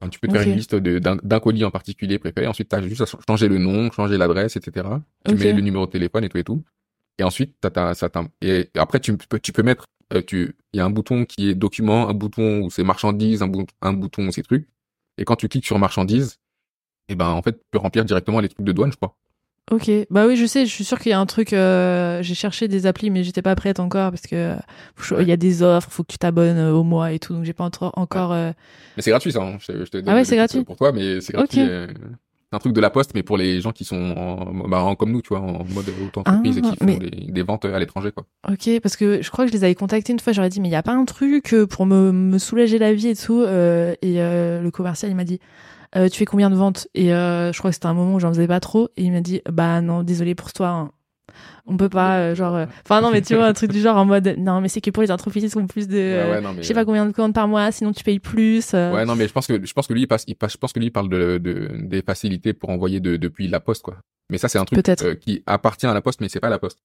enfin, tu peux te faire une liste d'un d'un colis en particulier préféré, ensuite, t'as juste à ch- changer le nom, changer l'adresse, etc. Tu mets le numéro de téléphone et tout et tout. Et ensuite, t'as, t'as, ça et après, tu peux, tu peux mettre, euh, tu, il y a un bouton qui est document, un bouton où c'est marchandises, un, bou- un bouton où c'est truc. Et quand tu cliques sur marchandises, et ben, en fait, tu peux remplir directement les trucs de douane, je crois. Ok, bah oui, je sais, je suis sûre qu'il y a un truc. euh, J'ai cherché des applis, mais j'étais pas prête encore parce que il y a des offres, faut que tu t'abonnes euh, au mois et tout, donc j'ai pas encore. euh, Mais c'est gratuit, ça. hein. Je, je te donne Ah ouais, c'est gratuit Pour toi, mais c'est gratuit. Un truc de la poste, mais pour les gens qui sont en, bah, en- comme nous, tu vois, en mode auto-entreprise Ah, et qui font mais- des, des ventes à l'étranger, quoi. Ok, parce que je crois que je les avais contactés une fois, j'aurais dit, mais il y a pas un truc euh, pour me, me soulager la vie et tout. euh, et euh, le commercial, il m'a dit, euh, tu fais combien de ventes? Et euh, je crois que c'était un moment où j'en faisais pas trop. Et il m'a dit, bah non, désolé pour toi. hein. On peut pas, euh, genre. euh, Enfin, non, mais tu vois, un truc du genre en mode. Non, mais c'est que pour les entreprises qui ont plus de. Ouais, euh, ouais, non, mais, Je sais pas combien de commandes par mois, sinon tu payes plus. euh. Ouais, non, mais je pense que je pense que lui il passe, il passe, je pense que lui il parle de, de des facilités pour envoyer de, depuis la poste quoi. Mais ça c'est un truc qui appartient à la poste, mais c'est pas la poste.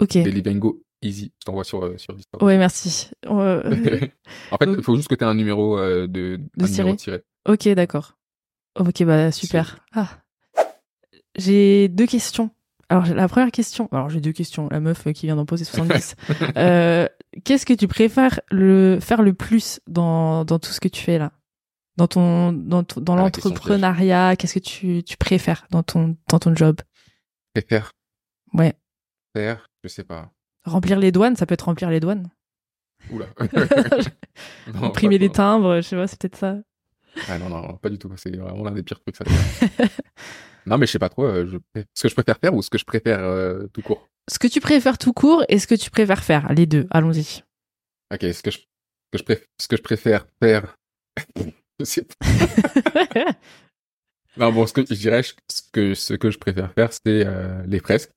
Ok. Deliveroo Easy, je t'envoie sur sur Discord. Ouais, merci. En fait, il faut juste que tu aies un numéro de, De un numéro tiret. ok, d'accord. Ok, bah super. Ah. J'ai deux questions. Alors, la première question. Alors, j'ai deux questions. La meuf qui vient d'en poser 70. Euh, Qu'est-ce que tu préfères le faire le plus dans, dans tout ce que tu fais là? Dans ton dans, dans Ah, l'entrepreneuriat, qu'est-ce que tu, tu préfères dans ton dans ton job? Préfère Ouais. faire, je sais pas. Remplir les douanes, ça peut être remplir les douanes. Oula. Non, Imprimer les timbres, je sais pas, c'est peut-être ça. Ah non, non, pas du tout. C'est vraiment l'un des pires trucs, ça. Non, mais je sais pas trop. euh, je... Ce que je préfère faire ou ce que je préfère euh, tout court. Ce que tu préfères tout court et ce que tu préfères faire, les deux. Allons-y. Ok, ce que je, que je, préf... ce que je préfère faire. je sais pas. Non, bon, ce que je dirais, ce que, ce que je préfère faire, c'est euh, les fresques.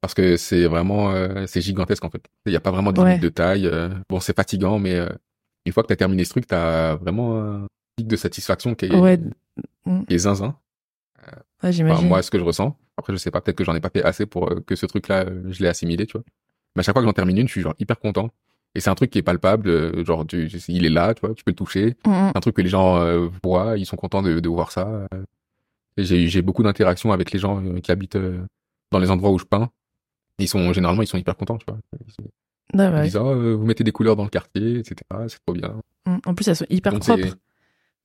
Parce que c'est vraiment, euh, c'est gigantesque en fait. Il n'y a pas vraiment de limite Ouais. de taille. euh, bon, c'est fatigant, mais euh, une fois que tu as terminé ce truc, tu as vraiment un pic de satisfaction qui est, Ouais. qui est zinzin. Ouais, Enfin, j'imagine. moi, ce que je ressens. Après, je sais pas, peut-être que j'en ai pas fait assez pour euh, que ce truc-là, euh, je l'ai assimilé, tu vois. Mais à chaque fois que j'en termine une, je suis genre hyper content. Et c'est un truc qui est palpable, euh, genre tu, il est là, tu vois, tu peux le toucher. Mm, mm. C'est un truc que les gens voient, ils sont contents de, de voir ça. j'ai beaucoup d'interactions avec les gens qui habitent dans les endroits où je peins. Ils sont généralement ils sont hyper contents, tu vois. Ils, se- Ouais, ils ouais. disent euh, vous mettez des couleurs dans le quartier, etc. C'est trop bien. Mm. En plus, elles sont hyper Donc, propres.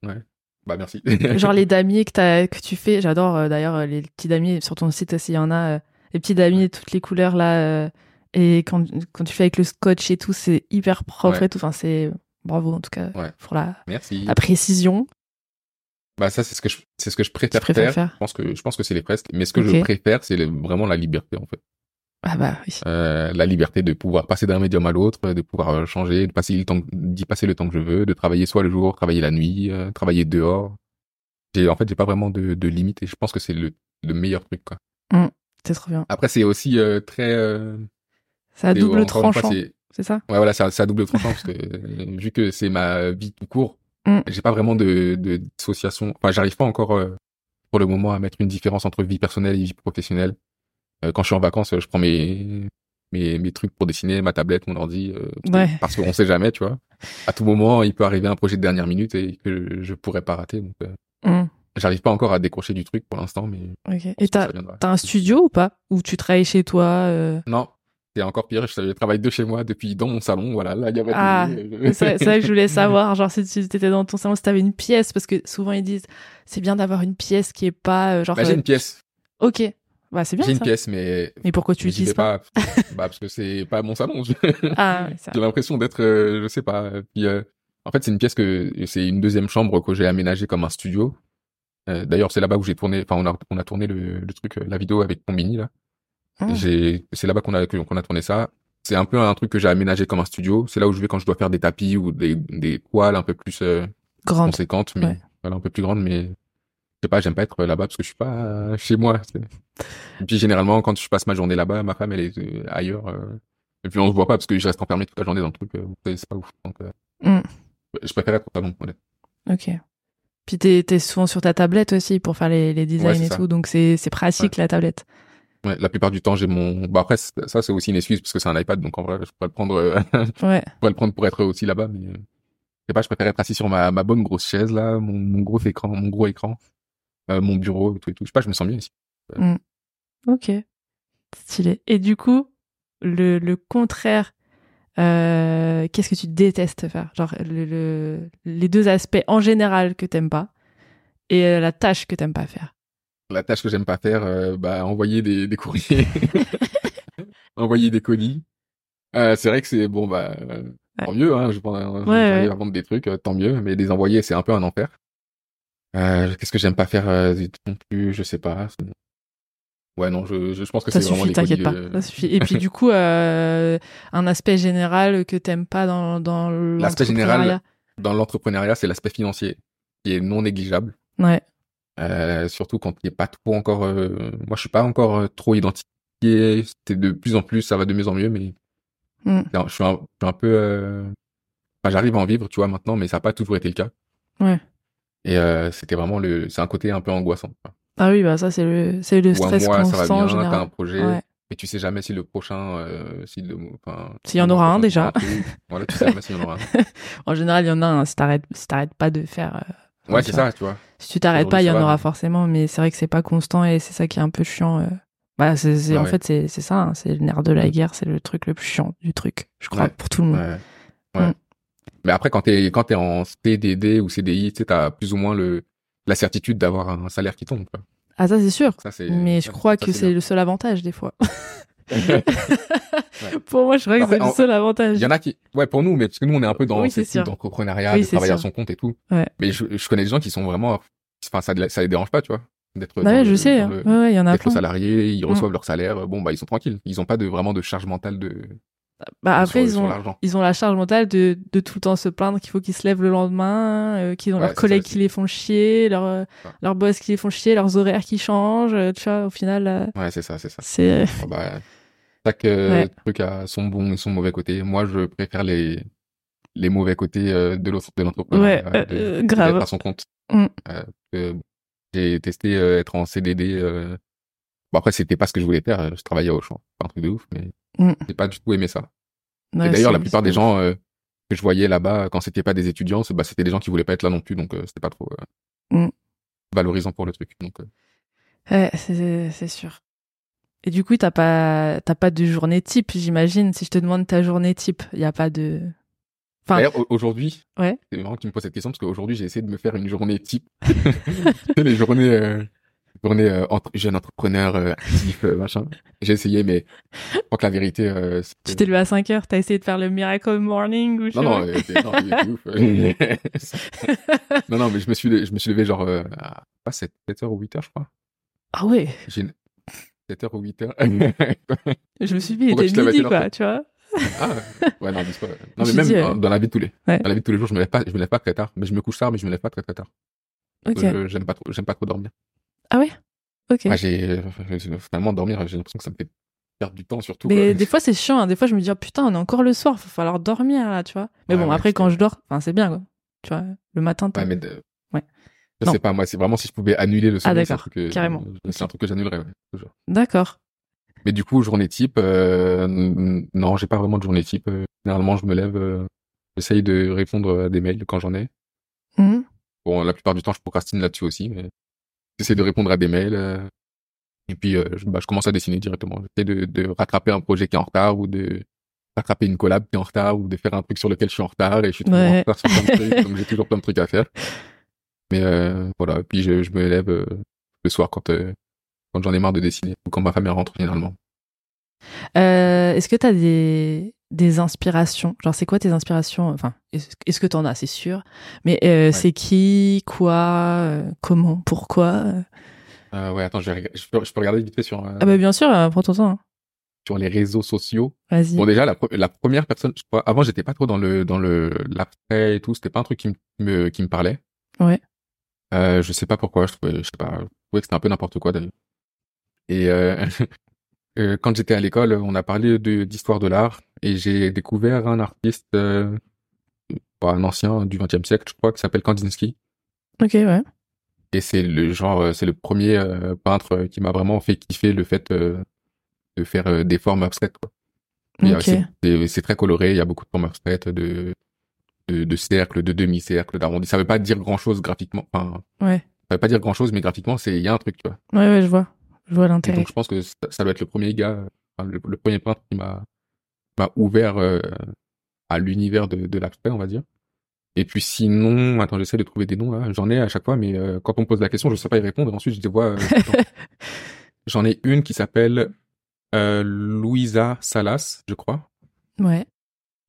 Ouais. Bah merci. Genre les damiers que, tu fais, j'adore euh, d'ailleurs euh, les petits damiers, sur ton site aussi, il y en a, euh, les petits damiers, toutes les couleurs là. euh, et quand, quand tu fais avec le scotch et tout, c'est hyper propre Ouais. et tout. Enfin, c'est bravo en tout cas Ouais. pour la, merci. la précision. Bah ça c'est ce que je c'est ce que je préfère, faire. faire. Je pense que je pense que c'est les fresques, mais ce que je préfère c'est vraiment la liberté en fait. Ah bah oui. Euh, la liberté de pouvoir passer d'un médium à l'autre, de pouvoir euh, changer, de passer le temps d'y passer le temps que je veux, de travailler soit le jour, travailler la nuit, euh, travailler dehors. J'ai en fait j'ai pas vraiment de, de limite et je pense que c'est le, le meilleur truc quoi. C'est trop bien. Après c'est aussi euh, très euh, à et double tranchant, c'est- ça? Ouais, voilà, c'est à double tranchant parce que euh, vu que c'est ma vie tout court, Mm. j'ai pas vraiment de, de dissociation. Enfin, j'arrive pas encore euh, pour le moment à mettre une différence entre vie personnelle et vie professionnelle. Euh, quand je suis en vacances, je prends mes mes, mes trucs pour dessiner, ma tablette, mon ordi, euh, Ouais. parce qu'on sait jamais, tu vois. À tout moment, il peut arriver un projet de dernière minute et que je pourrais pas rater. Donc, euh, Mm. j'arrive pas encore à décrocher du truc pour l'instant, mais je Ok. pense Et ça t'as un studio ou pas? Ou tu travailles chez toi euh, Non, c'est encore pire. Je travaille de chez moi depuis dans mon salon. Voilà, là, il y a pas de- Ah, C'est c'est vrai que je voulais savoir, genre, si tu étais dans ton salon, si t'avais une pièce, parce que souvent ils disent, c'est bien d'avoir une pièce qui est pas, euh, genre, Bah, j'ai une pièce. ok, bah c'est bien J'ai une ça. pièce, mais Mais pourquoi tu l'utilises pas, pas, bah, parce que c'est pas mon salon. J'ai Ah, ouais, ça. l'impression d'être, euh, je sais pas. Puis, euh, en fait, c'est une pièce que c'est une deuxième chambre que j'ai aménagée comme un studio. Euh, D'ailleurs, c'est là-bas où j'ai tourné. Enfin, on a on a tourné le, le truc, euh, la vidéo avec Combini là. Ah. J'ai, c'est là-bas qu'on a qu'on a tourné ça. C'est un peu un truc que j'ai aménagé comme un studio. C'est là où je vais quand je dois faire des tapis ou des des toiles un peu plus euh, conséquentes, mais Ouais. voilà un peu plus grandes. Mais sais pas, j'aime pas être là-bas parce que je suis pas chez moi. Et puis généralement, quand je passe ma journée là-bas, ma femme elle est euh, ailleurs. euh, et puis on se voit pas parce que je reste enfermé toute la journée dans le truc. euh, c'est pas ouf. Donc, Mm. je préfère être au salon. Ok. Puis t'es es souvent sur ta tablette aussi pour faire les, les designs Ouais, et ça. tout, donc c'est pratique la tablette. Ouais, la plupart du temps, j'ai mon. Bah après, ça c'est aussi une excuse parce que c'est un iPad, donc en vrai, je pourrais le prendre, euh, je Ouais. pourrais le prendre pour être aussi là-bas, mais je sais pas, je préfère être assis sur ma, ma bonne grosse chaise là, mon, mon gros écran, mon gros écran, mon bureau, tout et tout. Je sais pas, je me sens bien ici. Ok. Stylé. Et du coup, le, le contraire, euh, qu'est-ce que tu détestes faire? Genre le, le- les deux aspects en général que t'aimes pas et euh, la tâche que t'aimes pas faire. La tâche que j'aime pas faire, euh, bah envoyer des, des courriers, envoyer des colis. Euh, c'est vrai que c'est bon, bah euh, tant mieux. Hein, je pense, Ouais, à vendre des trucs, euh, tant mieux. Mais les envoyer, c'est un peu un enfer. Euh, Qu'est-ce que j'aime pas faire euh, non plus Je sais pas. Ouais, non, je, je, pense que c'est vraiment suffit, les t'inquiète pas. euh, Ça suffit. Et puis du coup, euh, un aspect général que t'aimes pas dans, dans L'aspect général, dans l'entrepreneuriat, c'est l'aspect financier qui est non négligeable. Ouais. Euh, surtout quand il est pas trop encore. euh, Moi, je suis pas encore euh, trop identi- qui est, c'est de plus en plus, ça va de mieux en mieux, mais Mm. non, je suis un, je suis un peu, euh, enfin, j'arrive à en vivre, tu vois, maintenant, mais ça n'a pas toujours été le cas. Ouais. Et euh, c'était vraiment le, c'est un côté un peu angoissant. Ah oui, bah ça, c'est le, c'est le stress mois, ça va constant en bien, t'as un général. projet, Ouais. mais tu sais jamais si le prochain, euh, si le, enfin, S'il y en aura un, déjà. Voilà, tu sais jamais s'il y en aura un. En général, il y en a un, si t'arrêtes, si t'arrêtes pas de faire. euh, Ouais, c'est ça, tu vois. Si tu t'arrêtes pas, il y en aura forcément, mais c'est vrai que c'est pas constant et c'est ça qui est un peu chiant. Bah, c'est, c'est- Ouais, en ouais. fait, c'est, c'est ça, hein, c'est le nerf de la Mm. guerre, c'est le truc le plus chiant du truc, je crois, Ouais. pour tout le monde. Ouais. Ouais. Mais après, quand t'es, quand t'es en CDD ou CDI, tu t'as plus ou moins le, la certitude d'avoir un salaire qui tombe, quoi. Ah, ça, c'est sûr. Ça, Mais je ça, crois ça, que c'est le seul avantage, des fois. Ouais. Pour moi, je crois que c'est le seul avantage. Il y en a qui, ouais, pour nous, mais parce que nous, on est un peu dans Oui, ce c'est type sûr. d'entrepreneuriat, Oui, de travailler à son compte et tout. Ouais. Mais je, je connais des gens qui sont vraiment, enfin, ça, ça les dérange pas, tu vois, d'être, dans ouais, le- je sais. hein. le- Ouais, ouais, il y en a plein. salarié, ils Mm. reçoivent leur salaire, bon, bah, ils sont tranquilles. Ils ont pas de, vraiment de charge mentale de, Bah, après, ils ont, ils ont la charge mentale de, de tout le temps se plaindre qu'il faut qu'ils se lèvent le lendemain, euh, qu'ils ont Ouais, leurs collègues qui les font chier, leurs, euh, Ouais. leurs boss qui les font chier, leurs horaires qui changent. euh, Tu vois, au final, euh, Ouais, c'est ça, c'est ça. c'est. Bon, bah, chaque euh, Ouais. truc a son bon et son mauvais côté. Moi, je préfère les, les mauvais côtés euh, de l'entrepreneuriat. Ouais, euh, de- euh, grave. à son compte. Mm. Euh, j'ai testé euh, être en CDD. euh, Bon, après, c'était pas ce que je voulais faire. euh, Je travaillais au champ. Pas un truc de ouf, mais Mm. j'ai pas du tout aimé ça. Ouais, et d'ailleurs, la plupart des gens euh, que je voyais là-bas, quand c'était pas des étudiants, bah, c'était des gens qui voulaient pas être là non plus. Donc, euh, c'était pas trop euh, Mm. valorisant pour le truc. Donc, euh, Ouais, c'est sûr. Et du coup, t'as pas, t'as pas de journée type, j'imagine. Si je te demande ta journée type, il y a pas de. Enfin, D'ailleurs, au- aujourd'hui, Ouais. c'est marrant que tu me poses cette question parce qu'aujourd'hui, j'ai essayé de me faire une journée type. Les journées, euh, journées euh, entre, jeune entrepreneur, euh, actif, euh, machin. J'ai essayé, mais je crois que la vérité, euh, tu t'es levé à 5 heures, t'as essayé de faire le miracle morning ou je Non, non, non, ouf. non, non, mais je me suis, je me suis levé genre, à, pas 7, 7h ou 8h, je crois. Ah ouais, J'ai une- 7h ou 8h. je me suis dit, il était midi, quoi, tu vois. ah, ouais, non, pas. Non, mais me même dit, euh, dans la vie de tous les, Ouais. dans la vie de tous les jours, je me lève pas, je me lève pas très tard. Mais je me couche tard, mais je me lève pas très très tard. Ok. Je- J'aime pas trop, j'aime pas trop dormir. Ah ouais? Ok. Ouais, j'ai, euh, finalement, dormir, j'ai l'impression que ça me fait perdre du temps, surtout. Mais quoi. des fois, c'est chiant. hein. Des fois, je me dis, oh, putain, on est encore le soir, faut falloir dormir, là, tu vois. Mais Ouais, bon, ouais, après, quand je dors, enfin, c'est bien, quoi. Tu vois, le matin, Ouais, mais de- Ouais. Je Non. sais pas, moi, c'est vraiment si je pouvais annuler le sommeil, c'est un d'accord, que- carrément. C'est un truc que j'annulerais, ouais, toujours. D'accord. Mais du coup, journée type, euh, non, j'ai pas vraiment de journée type. Euh, Généralement, je me lève, euh, j'essaye de répondre à des mails quand j'en ai. Mhm. Bon, la plupart du temps, je procrastine là-dessus aussi, mais j'essaie de répondre à des mails. euh, et puis, euh, je, bah, je commence à dessiner directement. J'essaie de, de rattraper un projet qui est en retard ou de rattraper une collab qui est en retard ou de faire un truc sur lequel je suis en retard et je suis toujours en retard sur plein de trucs, donc j'ai toujours plein de trucs à faire. Mais euh, voilà, et puis je, je me lève euh, le soir quand, euh, quand j'en ai marre de dessiner ou quand ma femme rentre généralement. Euh, est-ce que t'as des, des inspirations? Genre, c'est quoi tes inspirations? Enfin, est-ce que t'en as, c'est sûr. Mais euh, c'est qui, quoi, euh, comment, pourquoi? Ouais, attends, je, vais je, peux, je peux regarder vite fait sur, Ah bah bien sûr, prends ton temps. hein. sur les réseaux sociaux. Vas-y. Bon, déjà, la, pre- la première personne, je crois, avant, j'étais pas trop dans le, dans le, l'abstrait et tout, c'était pas un truc qui me, qui me parlait. Ouais. Je sais pas pourquoi, je trouvais, je sais pas, je trouvais que c'était un peu n'importe quoi d'ailleurs. Et euh, euh, quand j'étais à l'école, on a parlé d'histoire de l'art et j'ai découvert un artiste, euh, pas un ancien du XXe siècle, je crois, qui s'appelle Kandinsky. Ok, ouais. Et c'est le genre, euh, c'est le premier euh, peintre qui m'a vraiment fait kiffer le fait de faire des formes abstraites. Quoi. Il y a- Ok. c'est- très coloré, il y a beaucoup de formes abstraites, de, de, de cercles, de demi-cercles, d'arrondis. Ça veut pas dire grand-chose graphiquement. Enfin, Ouais. ça veut pas dire grand-chose, mais graphiquement, c'est il y a un truc, tu vois. Ouais, ouais, je vois. Je vois l'intérêt. donc je pense que ça, ça doit être le premier gars, enfin, le, le premier peintre qui m'a ouvert euh, à l'univers de, de l'abstrait, on va dire. Et puis sinon, attends, j'essaie de trouver des noms là. J'en ai à chaque fois, mais euh, quand on me pose la question, je sais pas y répondre. Ensuite, je les vois. euh. J'en ai une qui s'appelle euh, Louisa Salas, je crois. Ouais.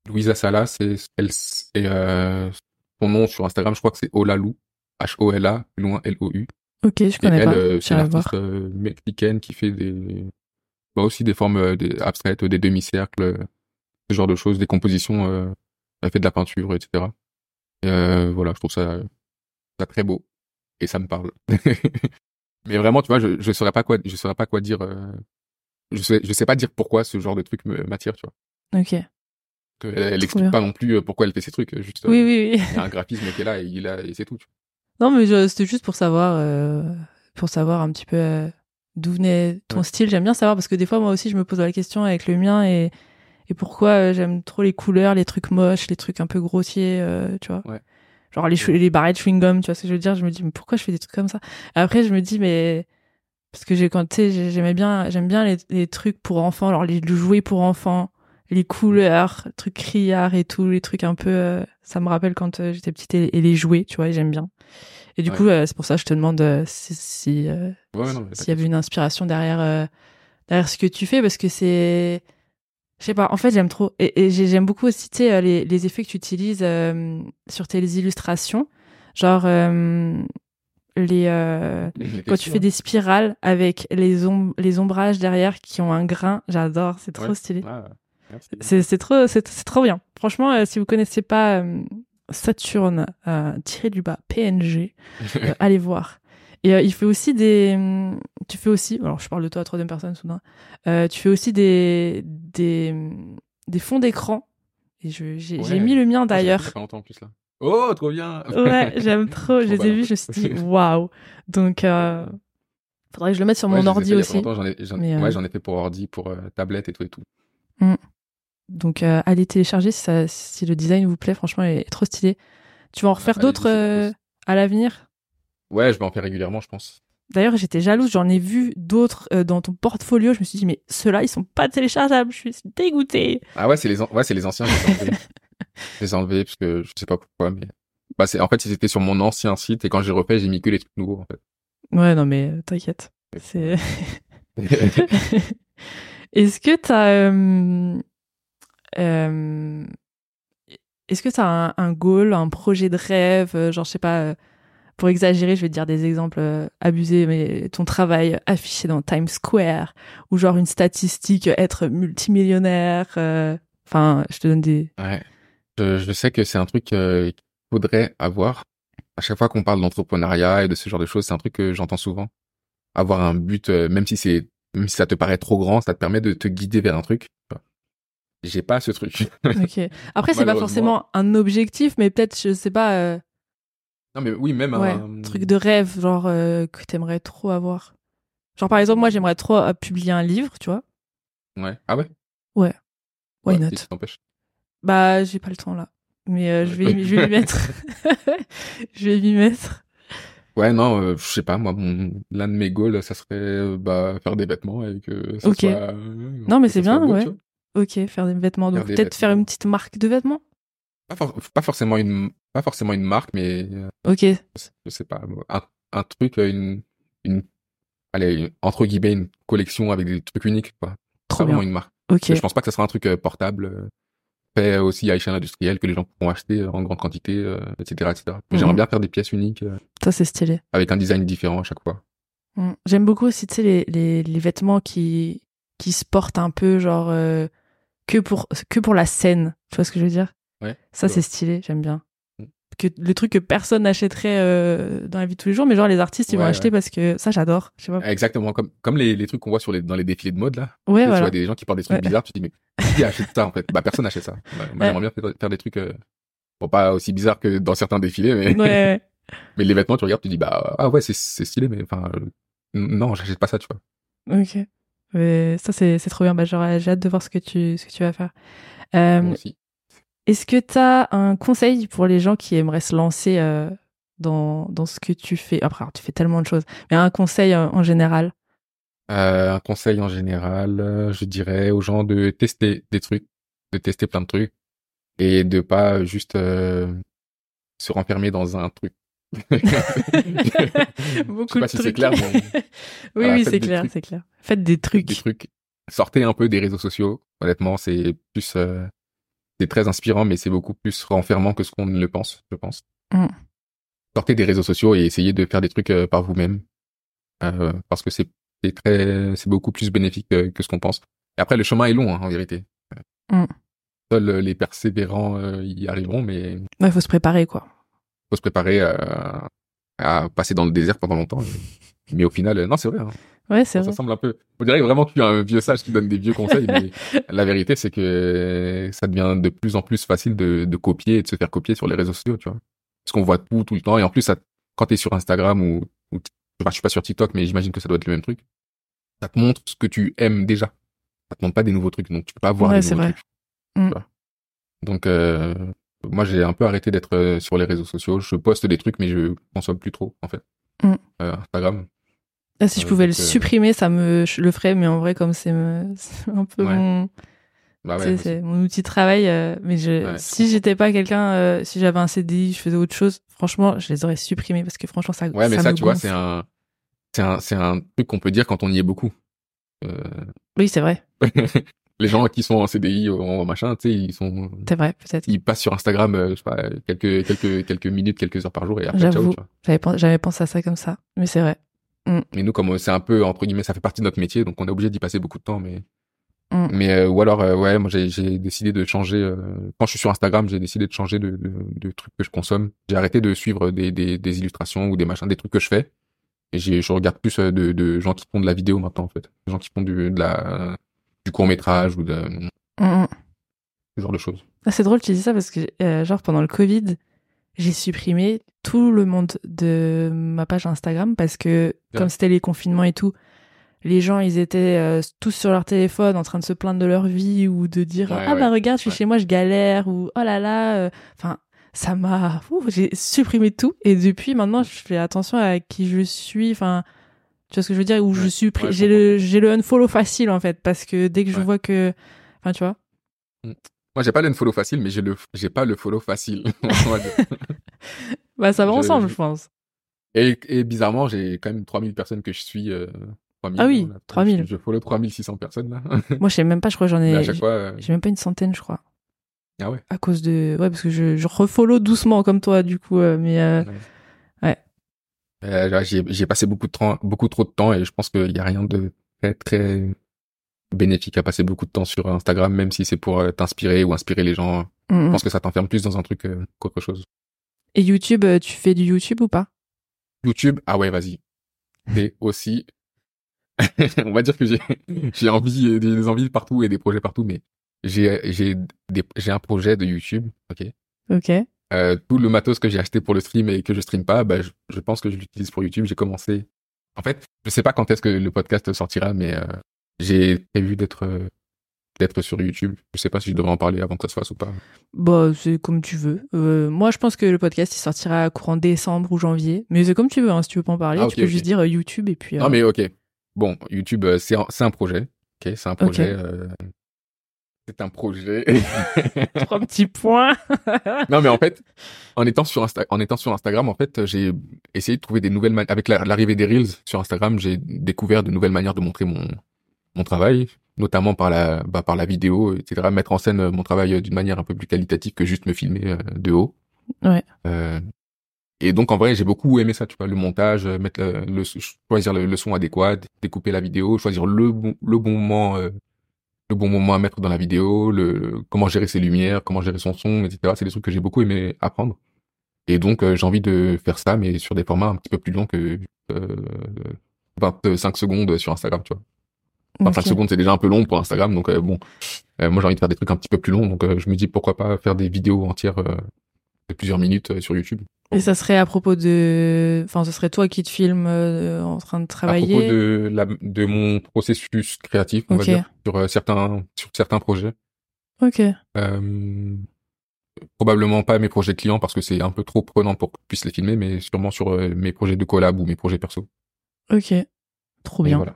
Louisa Salas, et elle, et son nom sur Instagram, je crois que c'est Olalou, H-O-L-A, plus loin L-O-U. Ok, je Et connais elle, pas. euh, c'est une artiste euh, mexicaine qui fait des, bah aussi des formes euh, des abstraites, des demi-cercles, ce genre de choses, des compositions. Elle fait de la peinture, etc. Et, euh, voilà, je trouve ça, ça très beau et ça me parle. Mais vraiment, tu vois, je, je saurais pas quoi, je saurais pas quoi dire. euh, je sais, je sais pas dire pourquoi ce genre de truc m'attire, tu vois. Ok. Que Elle, elle explique bien. pas non plus pourquoi elle fait ces trucs. Juste, euh, Oui, oui, oui. il y a un graphisme qui est là et il a, et c'est tout. tu vois. Non, mais je- c'était juste pour savoir, euh, pour savoir un petit peu euh, d'où venait ton Ouais. style. J'aime bien savoir parce que des fois, moi aussi, je me pose la question avec le mien et, et pourquoi euh, j'aime trop les couleurs, les trucs moches, les trucs un peu grossiers, euh, tu vois. Ouais. Genre les, les barrettes chewing-gum, tu vois ce que je veux dire? Je me dis, mais pourquoi je fais des trucs comme ça? Après, je me dis, mais parce que j'ai quand tu sais, j'ai- j'aimais bien, j'aime bien les, les trucs pour enfants, alors les jouets pour enfants, les couleurs, trucs criards et tout, les trucs un peu. euh, ça me rappelle quand euh, j'étais petite et, et les jouets, tu vois, j'aime bien. Et du Ouais. coup, euh, c'est pour ça que je te demande si si, euh, Ouais, s'il y avait une inspiration derrière derrière ce que tu fais parce que c'est je sais pas en fait j'aime trop et, et j'ai- j'aime beaucoup aussi tu sais les, les effets que tu utilises sur tes illustrations genre les euh, Les quand tu fais des spirales avec les om les ombrages derrière qui ont un grain j'adore c'est trop Ouais. stylé Ah. C'est trop c'est trop bien franchement euh, si vous connaissez pas euh, Saturne euh, tiré du bas PNG euh, allez voir. Et euh, il fait aussi des. hum, Tu fais aussi. Alors, je parle de toi à troisième personne soudain. Tu fais aussi des des hum, des fonds d'écran. Et j'ai Ouais. mis le mien Ah, d'ailleurs. a pas longtemps en plus là. Oh, trop bien. Ouais, j'aime trop. Je les ai vus. Je me suis dit waouh. Donc, euh, faudrait que je le mette sur Ouais, mon ordi aussi. J'en ai, Mais, euh, ouais, ai fait pour ordi, pour euh, tablette et tout et tout. Donc, euh, allez télécharger si, ça, si le design vous plaît. Franchement, il est trop stylé. Tu vas en refaire d'autres euh, à l'avenir? Ouais, je vais en faire régulièrement, je pense. D'ailleurs, j'étais jalouse, j'en ai vu d'autres euh, dans ton portfolio. Je me suis dit, mais ceux-là, ils sont pas téléchargeables. Je suis dégoûtée. Ah ouais, c'est les, an- ouais, c'est les anciens. Je les ai enlevés. je les ai enlevés parce que je sais pas pourquoi, mais bah c'est en fait ils étaient sur mon ancien site et quand j'ai refait, j'ai mis que les trucs nouveaux en fait. Ouais, non, mais t'inquiète. C'est. Est-ce que t'as. Euh, Est-ce que t'as un, un goal, un projet de rêve, euh, genre, je sais pas, euh, pour exagérer, je vais te dire des exemples euh, abusés, mais ton travail affiché dans Times Square, ou genre une statistique, euh, être multimillionnaire, euh, enfin, je te donne des. Ouais. Je, sais que c'est un truc euh, qu'il faudrait avoir. À chaque fois qu'on parle d'entrepreneuriat et de ce genre de choses, c'est un truc que j'entends souvent. Avoir un but, euh, même si c'est, même si ça te paraît trop grand, ça te permet de te guider vers un truc. J'ai pas ce truc. Ok. Après, c'est pas forcément un objectif, mais peut-être, je sais pas, euh, non mais oui, même ouais, un truc de rêve, genre euh, que t'aimerais trop avoir. Genre par exemple, moi, j'aimerais trop euh, publier un livre, tu vois. Ouais. Ah ouais? Why Ouais, not? si t'empêche. Bah, j'ai pas le temps là, mais euh, je vais, je vais m'y mettre. je vais m'y mettre. Ouais, non, euh, je sais pas, moi, mon- l'un de mes goals, ça serait bah, faire des vêtements et que ça Ok. soit... euh, Non, mais c'est bien, ouais. tu vois. Ok, faire des vêtements, donc peut-être faire une petite marque de vêtements? Pas, for- pas forcément une, pas forcément une marque, mais euh, Ok, je sais pas, un, un truc, euh, une, une, allez, une- entre guillemets, une collection avec des trucs uniques, quoi. trop Pas bien. vraiment une marque. Ok, Mais Je pense pas que ça sera un truc euh, portable, fait aussi à échelle industrielle, que les gens pourront acheter en grande quantité, euh, etc., etc. J'aimerais Mhm. bien faire des pièces uniques, euh, ça c'est stylé. avec un design différent à chaque fois. Mm. J'aime beaucoup aussi, tu sais, les, les, les vêtements qui, qui se portent un peu genre euh, que, pour, que pour la scène. Tu vois ce que je veux dire? Ouais. Ça, c'est stylé, j'aime bien. Mm. Que, le truc que personne n'achèterait euh, dans la vie de tous les jours, mais genre les artistes, ils vont acheter ouais. parce que ça, j'adore. Exactement, comme, comme les, les trucs qu'on voit sur les, dans les défilés de mode, là. Ouais, Tu voilà. vois des gens qui portent des trucs bizarres, tu te dis, mais qui achète ça, en fait? Bah, personne n'achète ça. Moi. J'aimerais bien faire, des trucs, euh, bon, pas aussi bizarres que dans certains défilés, mais, mais les vêtements, tu regardes, tu dis, bah, ah ouais, c'est, c'est stylé, mais enfin, euh, non, j'achète pas ça, tu vois. Ok. Mais ça, c'est trop bien. Bah, genre, j'ai hâte de voir ce que tu, ce que tu vas faire. Euh, Moi aussi. Est-ce que tu as un conseil pour les gens qui aimeraient se lancer euh, dans, dans ce que tu fais? Après, alors, tu fais tellement de choses, mais un conseil euh, en général? Euh, un conseil en général, je dirais aux gens de tester des trucs, de tester plein de trucs et de pas juste se renfermer dans un truc. Beaucoup pas de si c'est trucs. clair, mais oui, voilà, oui, c'est clair, c'est clair. Faites des trucs. des trucs. Sortez un peu des réseaux sociaux. Honnêtement, c'est plus, euh, c'est très inspirant, mais c'est beaucoup plus renfermant que ce qu'on ne le pense, je pense. Mm. Sortez des réseaux sociaux et essayez de faire des trucs euh, par vous-même, euh, parce que c'est très, c'est beaucoup plus bénéfique que ce qu'on pense. Et après, le chemin est long, hein, en vérité. Mm. Seuls les persévérants y arriveront, mais Il faut se préparer, quoi. Faut se préparer euh, à passer dans le désert pendant longtemps. Mais au final, euh, non, c'est vrai. hein. Ouais, c'est Ça vrai. semble un peu. On dirait vraiment que tu es un vieux sage qui donne des vieux conseils, mais la vérité, c'est que ça devient de plus en plus facile de, de copier et de se faire copier sur les réseaux sociaux, tu vois. Parce qu'on voit tout, tout le temps. Et en plus, ça, quand t'es sur Instagram ou, ou enfin, je suis pas sur TikTok, mais j'imagine que ça doit être le même truc. Ça te montre ce que tu aimes déjà. Ça te montre pas des nouveaux trucs, donc tu peux pas voir Ouais, c'est nouveaux vrai. trucs. Mm. tu. Donc, euh, moi, j'ai un peu arrêté d'être euh, sur les réseaux sociaux. Je poste des trucs, mais je consomme plus trop, en fait. Mm. Euh, Instagram. Ah, si je Ouais, pouvais le euh, supprimer, ça me, je le ferais, mais en vrai, comme c'est un peu Ouais. mon, Bah ouais, c'est mon outil de travail, euh, mais je, Ouais, je si j'étais pas quelqu'un, euh, si j'avais un CDI, je faisais autre chose, franchement, je les aurais supprimés parce que franchement, ça, Ouais, mais ça tu vois, c'est un, c'est un, c'est un truc qu'on peut dire quand on y est beaucoup. Euh, Oui, c'est vrai, les gens qui sont en CDI, en machin, tu sais, ils sont, c'est vrai, peut-être. ils passent sur Instagram, euh, je sais pas, quelques, quelques, quelques minutes, quelques heures par jour et après, ciao. J'avais j'avais pensé à ça comme ça, mais c'est vrai. Mais nous, comme c'est un peu, entre guillemets, ça fait partie de notre métier, donc on est obligé d'y passer beaucoup de temps, mais, Mm. mais, euh, ou alors, euh, ouais, moi, j'ai, décidé de changer, euh, quand je suis sur Instagram, j'ai décidé de changer de, de, de trucs que je consomme. J'ai arrêté de suivre des, des, des illustrations ou des machins, des trucs que je fais. Et je regarde plus euh, de, de gens qui font de la vidéo maintenant, en fait. Des gens qui font du, de la, du court métrage ou de, Mm, mm. ce genre de choses. Ah, c'est drôle que tu dis ça parce que, euh, genre, pendant le Covid, j'ai supprimé tout le monde de ma page Instagram parce que, comme c'était les confinements et tout, les gens, ils étaient euh, tous sur leur téléphone en train de se plaindre de leur vie ou de dire Ouais, Ah ouais. bah regarde, je suis Ouais. chez moi, je galère ou Oh là là. euh, Enfin, ça m'a. J'ai supprimé tout et depuis maintenant, je fais attention à qui je suis. Enfin, tu vois ce que je veux dire? Où je. Ouais, je j'ai le, j'ai le unfollow facile en fait parce que dès que je Ouais. vois que. Enfin, tu vois Moi, j'ai pas le follow facile, mais j'ai le, j'ai pas le follow facile. Bah, ça va Je- ensemble, je- je pense. et, et bizarrement, j'ai quand même 3000 personnes que je suis, euh, 3000, Ah oui, on a- 3000. Je, je follow 3600 personnes, là. Moi, je sais même pas, je crois que j'en ai. euh, J'ai même pas une centaine, je crois. ah ouais. À cause de. Ouais, parce que je, je refollow doucement comme toi, du coup. euh, mais. euh, Euh, là, J'y ai, j'y ai passé beaucoup de temps, beaucoup trop de temps et je pense qu'il y a rien de très, très bénéfique à passer beaucoup de temps sur Instagram, même si c'est pour euh, t'inspirer ou inspirer les gens. mm, Je pense que ça t'enferme plus dans un truc euh, qu'autre chose. Et YouTube, euh, tu fais du YouTube ou pas? YouTube, ah ouais, vas-y. Et aussi, on va dire que j'ai, j'ai envie, des envies partout et des projets partout, mais j'ai, j'ai j'ai un projet de YouTube, ok? Ok. Euh, tout le matos que j'ai acheté pour le stream et que je stream pas, bah, je, je pense que je l'utilise pour YouTube. J'ai commencé. En fait, je sais pas quand est-ce que le podcast sortira, mais euh, j'ai prévu d'être euh, d'être sur YouTube. Je sais pas si je devrais en parler avant que ça se fasse ou pas. Bah, c'est comme tu veux. Moi, je pense que le podcast, il sortira courant décembre ou janvier. Mais c'est comme tu veux, hein, si tu veux pas en parler. Ah, tu peux juste dire YouTube et puis. Non, mais ok. Bon, YouTube, c'est un, projet. Ok, c'est un projet. C'est un projet. Trois petits points. non, mais en fait, en étant sur Insta en étant sur Instagram, en fait, j'ai essayé de trouver des nouvelles manières. Avec la- l'arrivée des reels sur Instagram, j'ai découvert de nouvelles manières de montrer mon mon travail, notamment par la bah, par la vidéo, etc. Mettre en scène euh, mon travail euh, d'une manière un peu plus qualitative que juste me filmer euh, de haut. Ouais. Euh, et donc en vrai, j'ai beaucoup aimé ça, tu vois, le montage, mettre le, le- choisir le, le son adéquat, découper la vidéo, choisir le bon le bon moment euh, le bon moment à mettre dans la vidéo, le comment gérer ses lumières, comment gérer son son, etc. C'est des trucs que j'ai beaucoup aimé apprendre. Et donc euh, j'ai envie de faire ça, mais sur des formats un petit peu plus longs que euh, 25 secondes sur Instagram, tu vois. 25 Ok. secondes, c'est déjà un peu long pour Instagram, donc euh, bon, Euh, moi j'ai envie de faire des trucs un petit peu plus longs, donc je me dis pourquoi pas faire des vidéos entières de plusieurs minutes sur YouTube. Et ça serait à propos de. Enfin, ce serait toi qui te filmes euh, en train de À travailler. propos de, la, de mon processus créatif, on va dire, sur euh, certains sur certains projets. Ok. Euh, probablement pas mes projets clients parce que c'est un peu trop prenant pour que je puisse les filmer, mais sûrement sur euh, mes projets de collab ou mes projets perso. Ok. Trop bien. voilà.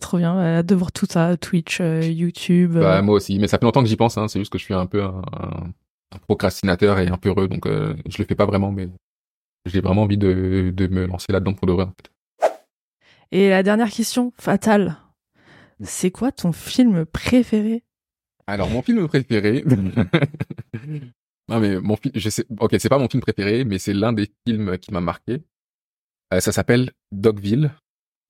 Trop bien. Euh, Hâte de voir tout ça. Twitch, euh, YouTube. euh, Bah, moi aussi, mais ça fait longtemps que j'y pense. Hein, c'est juste que je suis un peu un, un- un procrastinateur et un peu heureux, donc euh, je le fais pas vraiment, mais j'ai vraiment envie de, de me lancer là-dedans pour de vrai. en fait. Et la dernière question, fatale. C'est quoi ton film préféré? Alors mon film préféré. non mais mon film, je sais. Ok, c'est pas mon film préféré, mais c'est l'un des films qui m'a marqué. Euh, ça s'appelle Dogville.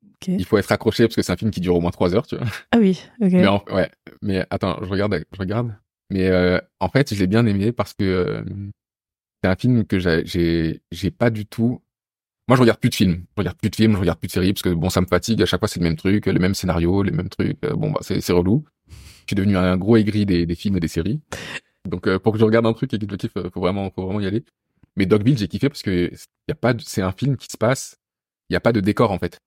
Ok. Il faut être accroché parce que c'est un film qui dure au moins trois heures, tu vois. Ah oui, ok. Mais en- ouais, mais attends, je regarde, je regarde. Mais euh, en fait, je l'ai bien aimé parce que euh, c'est un film que j'ai, j'ai, pas du tout Moi, je regarde plus de films. Je regarde plus de films, je regarde plus de séries parce que bon, ça me fatigue. À chaque fois, c'est le même truc, le même scénario, les mêmes trucs. Euh, Bon, bah, c'est relou. Je suis devenu un gros aigri des, des films et des séries. Donc, euh, pour que je regarde un truc et que je le kiffe, euh, faut vraiment, faut vraiment y aller. Mais Dogville, j'ai kiffé parce que y a pas, c'est un film qui se passe. Il y a pas de décor en fait.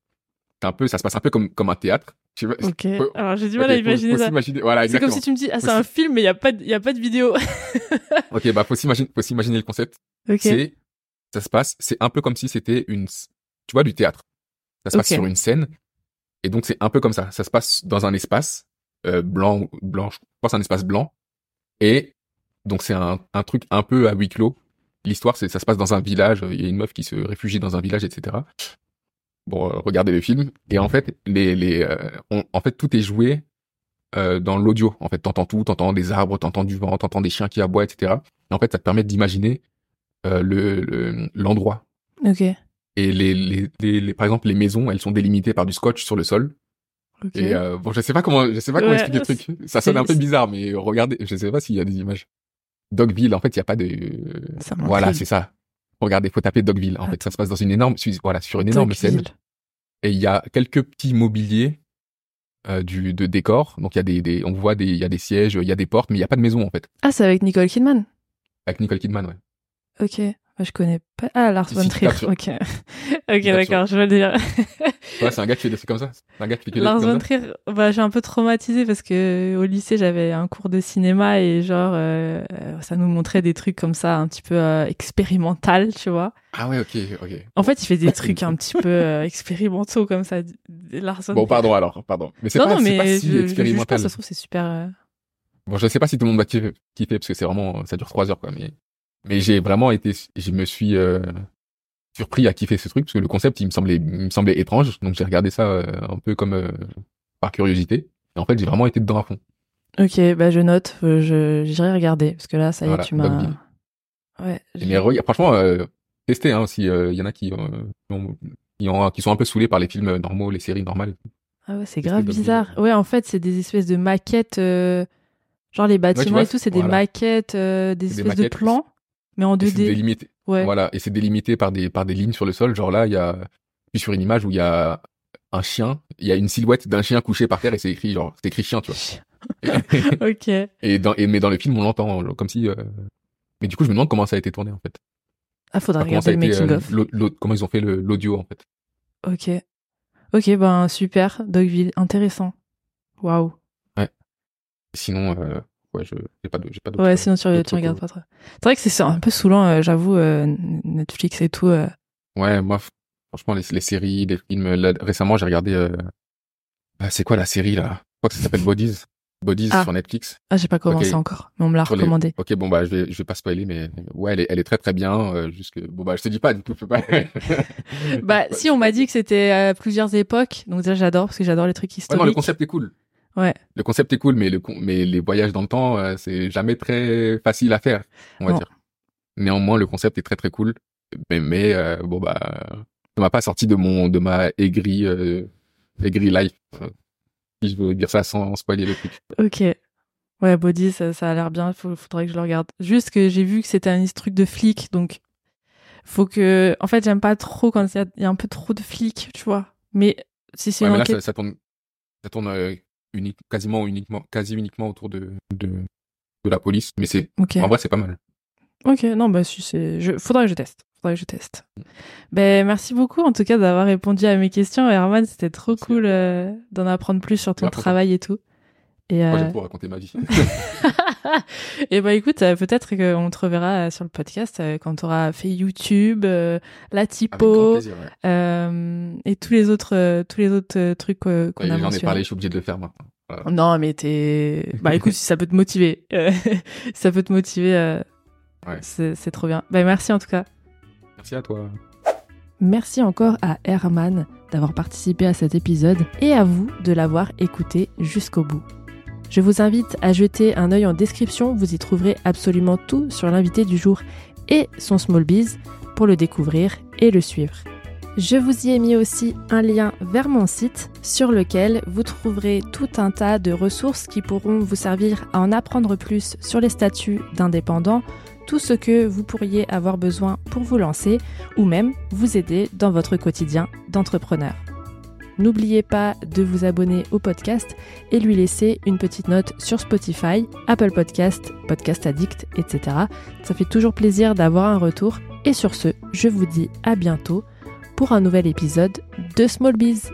C'est un peu, ça se passe un peu comme comme un théâtre. Je sais pas- Ok. Alors j'ai du mal à imaginer faut ça. Voilà, C'est comme si tu me dis, ah, c'est un film, mais il n'y a, pas de- y a pas de vidéo. Ok, bah faut s'imaginer, faut s'imaginer le concept. ok. C'est, ça se passe, c'est un peu comme si c'était une, tu vois, du théâtre. Ça se passe sur une scène, et donc c'est un peu comme ça. Ça se passe dans un espace euh, blanc, blanc, je pense un espace blanc, et donc c'est un, un truc un peu à huis clos. L'histoire, c'est ça se passe dans un village. Il y a une meuf qui se réfugie dans un village, etc. Bon, euh, regardez le film, et en fait, les, les, euh, on- en fait, tout est joué euh, dans l'audio. En fait, t'entends tout, t'entends des arbres, t'entends du vent, t'entends des chiens qui aboient, etc. Et en fait, ça te permet d'imaginer euh, le le- l'endroit. Ok. et les, les, les, les- par exemple, les maisons, elles sont délimitées par du scotch sur le sol. Ok. Et euh, bon, je sais pas comment, je sais pas comment Ouais, expliquer le truc. Ça sonne un peu bizarre, mais regardez, je sais pas s'il y a des images. Dogville, en fait, il y a pas de. Ça Voilà, c'est ça. Regardez, faut taper Dogville. En Ah. fait, ça se passe dans une énorme, voilà, sur une énorme scène. Et il y a quelques petits mobiliers euh, du de décor. Donc il y a des, des on voit des, il y a des sièges, il y a des portes, mais il y a pas de maison en fait. Ah, c'est avec Nicole Kidman? Avec Nicole Kidman, ouais. Ok. Je connais pas. Ah, Lars von Trier. Ok. ok, d'accord, je veux le dire. Ouais, c'est un gars qui fait des trucs comme ça. Un gars qui fait que des Lars von. Trier, bah, j'ai un peu traumatisé parce que au lycée, j'avais un cours de cinéma et genre, euh, euh, ça nous montrait des trucs comme ça, un petit peu euh, expérimental, tu vois. Ah ouais, ok, ok. En fait, il fait des trucs un petit peu euh, expérimentaux comme ça. Lars von Bon, pardon alors, pardon. Mais c'est pas, non, mais pas je, si je expérimental. ça se trouve, c'est super. euh, Bon, je sais pas si tout le monde va kiffer, kiffer parce que c'est vraiment, ça dure trois heures, quoi. Mais, mais j'ai vraiment été, je me suis euh, surpris à kiffer ce truc parce que le concept, il me semblait, il me semblait étrange. Donc j'ai regardé ça euh, un peu comme euh, par curiosité. Et en fait, j'ai vraiment été dedans à fond. Ok, bah je note, je j'irai regarder parce que là, ça y est, Voilà, tu m'as. Ouais. Mais franchement, testez hein, si il y en a qui, ont- qui, ont- qui sont un peu saoulés par les films normaux, les séries normales. Ah ouais, c'est grave bizarre. Ouais, en fait, c'est des espèces de maquettes, genre les bâtiments vois, et tout, c'est des maquettes, euh, des C'est des espèces de maquettes. plans, mais en Et c'est 2D. délimité. Ouais. Voilà, et c'est délimité par des par des lignes sur le sol. Genre là, il y a puis sur une image où il y a un chien, il y a une silhouette d'un chien couché par terre et c'est écrit genre c'est écrit chien, tu vois. ok. et dans et mais dans le film on l'entend comme si euh, mais du coup je me demande comment ça a été tourné en fait. Ah, faudra Enfin, regarder le making euh, of. l'au- comment ils ont fait l'audio en fait. Ok. Ok, ben super, Dogville, intéressant. Waouh. Sinon euh, ouais, je j'ai pas de j'ai pas Ouais, sinon tu, tu regardes pas trop. C'est vrai que c'est un peu saoulant, euh, j'avoue, euh, Netflix et tout. euh. Ouais, moi franchement les, les séries, les films là, récemment, j'ai regardé euh, ah, c'est quoi la série là? Je crois que ça s'appelle Bodies. Bodies Ah. sur Netflix. Ah, j'ai pas commencé encore, mais on me l'a les- recommandé. Ok, bon bah je vais je vais pas spoiler mais ouais, elle est, elle est très très bien euh, jusque bon bah je te dis pas du coup, je peux pas. Bah, si on m'a dit que c'était à plusieurs époques, donc déjà j'adore parce que j'adore les trucs Ouais, historiques. non, le concept est cool. Ouais. Le concept est cool, mais le mais les voyages dans le temps, euh, c'est jamais très facile à faire, on va Non. dire. Néanmoins, le concept est très très cool. Mais, mais euh, bon bah, ça m'a pas sorti de mon de ma aigri euh, aigri life. si je veux dire ça sans spoiler le truc. Ok. Ouais, Body, ça, ça a l'air bien. Faut, faudrait que je le regarde. Juste que j'ai vu que c'était un truc de flic, donc faut que. En fait, j'aime pas trop quand il y, a- il y a un peu trop de flics, tu vois. Mais si c'est Ouais, mais là, enquête. ça, ça tourne, ça tourne unique, quasiment uniquement, quasi uniquement autour de de, de la police. Mais c'est en vrai, c'est pas mal. Ok, non, bah si c'est. Je... Faudrait que je teste. Faudrait que je teste. Ben, merci beaucoup en tout cas d'avoir répondu à mes questions, Herman. C'était trop Merci. cool euh, d'en apprendre plus sur ton travail et tout. Et, Moi, euh, j'ai pouvoir raconter ma vie. et bah écoute, euh, peut-être qu'on te reverra euh, sur le podcast euh, quand tu auras fait YouTube, euh, la typo plaisir. Ouais. euh, et tous les autres, euh, tous les autres euh, trucs euh, qu'on Ouais, a J'en ai mentionnés. parlé, je suis obligé de le faire maintenant. Voilà. Non, mais t'es. Bah écoute, si ça peut te motiver, euh, si ça peut te motiver, euh, Ouais. c'est c'est trop bien. Bah merci en tout cas. Merci à toi. Merci encore à Herman d'avoir participé à cet épisode et à vous de l'avoir écouté jusqu'au bout. Je vous invite à jeter un œil en description, vous y trouverez absolument tout sur l'invité du jour et son small biz pour le découvrir et le suivre. Je vous y ai mis aussi un lien vers mon site sur lequel vous trouverez tout un tas de ressources qui pourront vous servir à en apprendre plus sur les statuts d'indépendants, tout ce que vous pourriez avoir besoin pour vous lancer ou même vous aider dans votre quotidien d'entrepreneur. N'oubliez pas de vous abonner au podcast et lui laisser une petite note sur Spotify, Apple Podcast, Podcast Addict, etc. Ça fait toujours plaisir d'avoir un retour. Et sur ce, je vous dis à bientôt pour un nouvel épisode de Small Biz.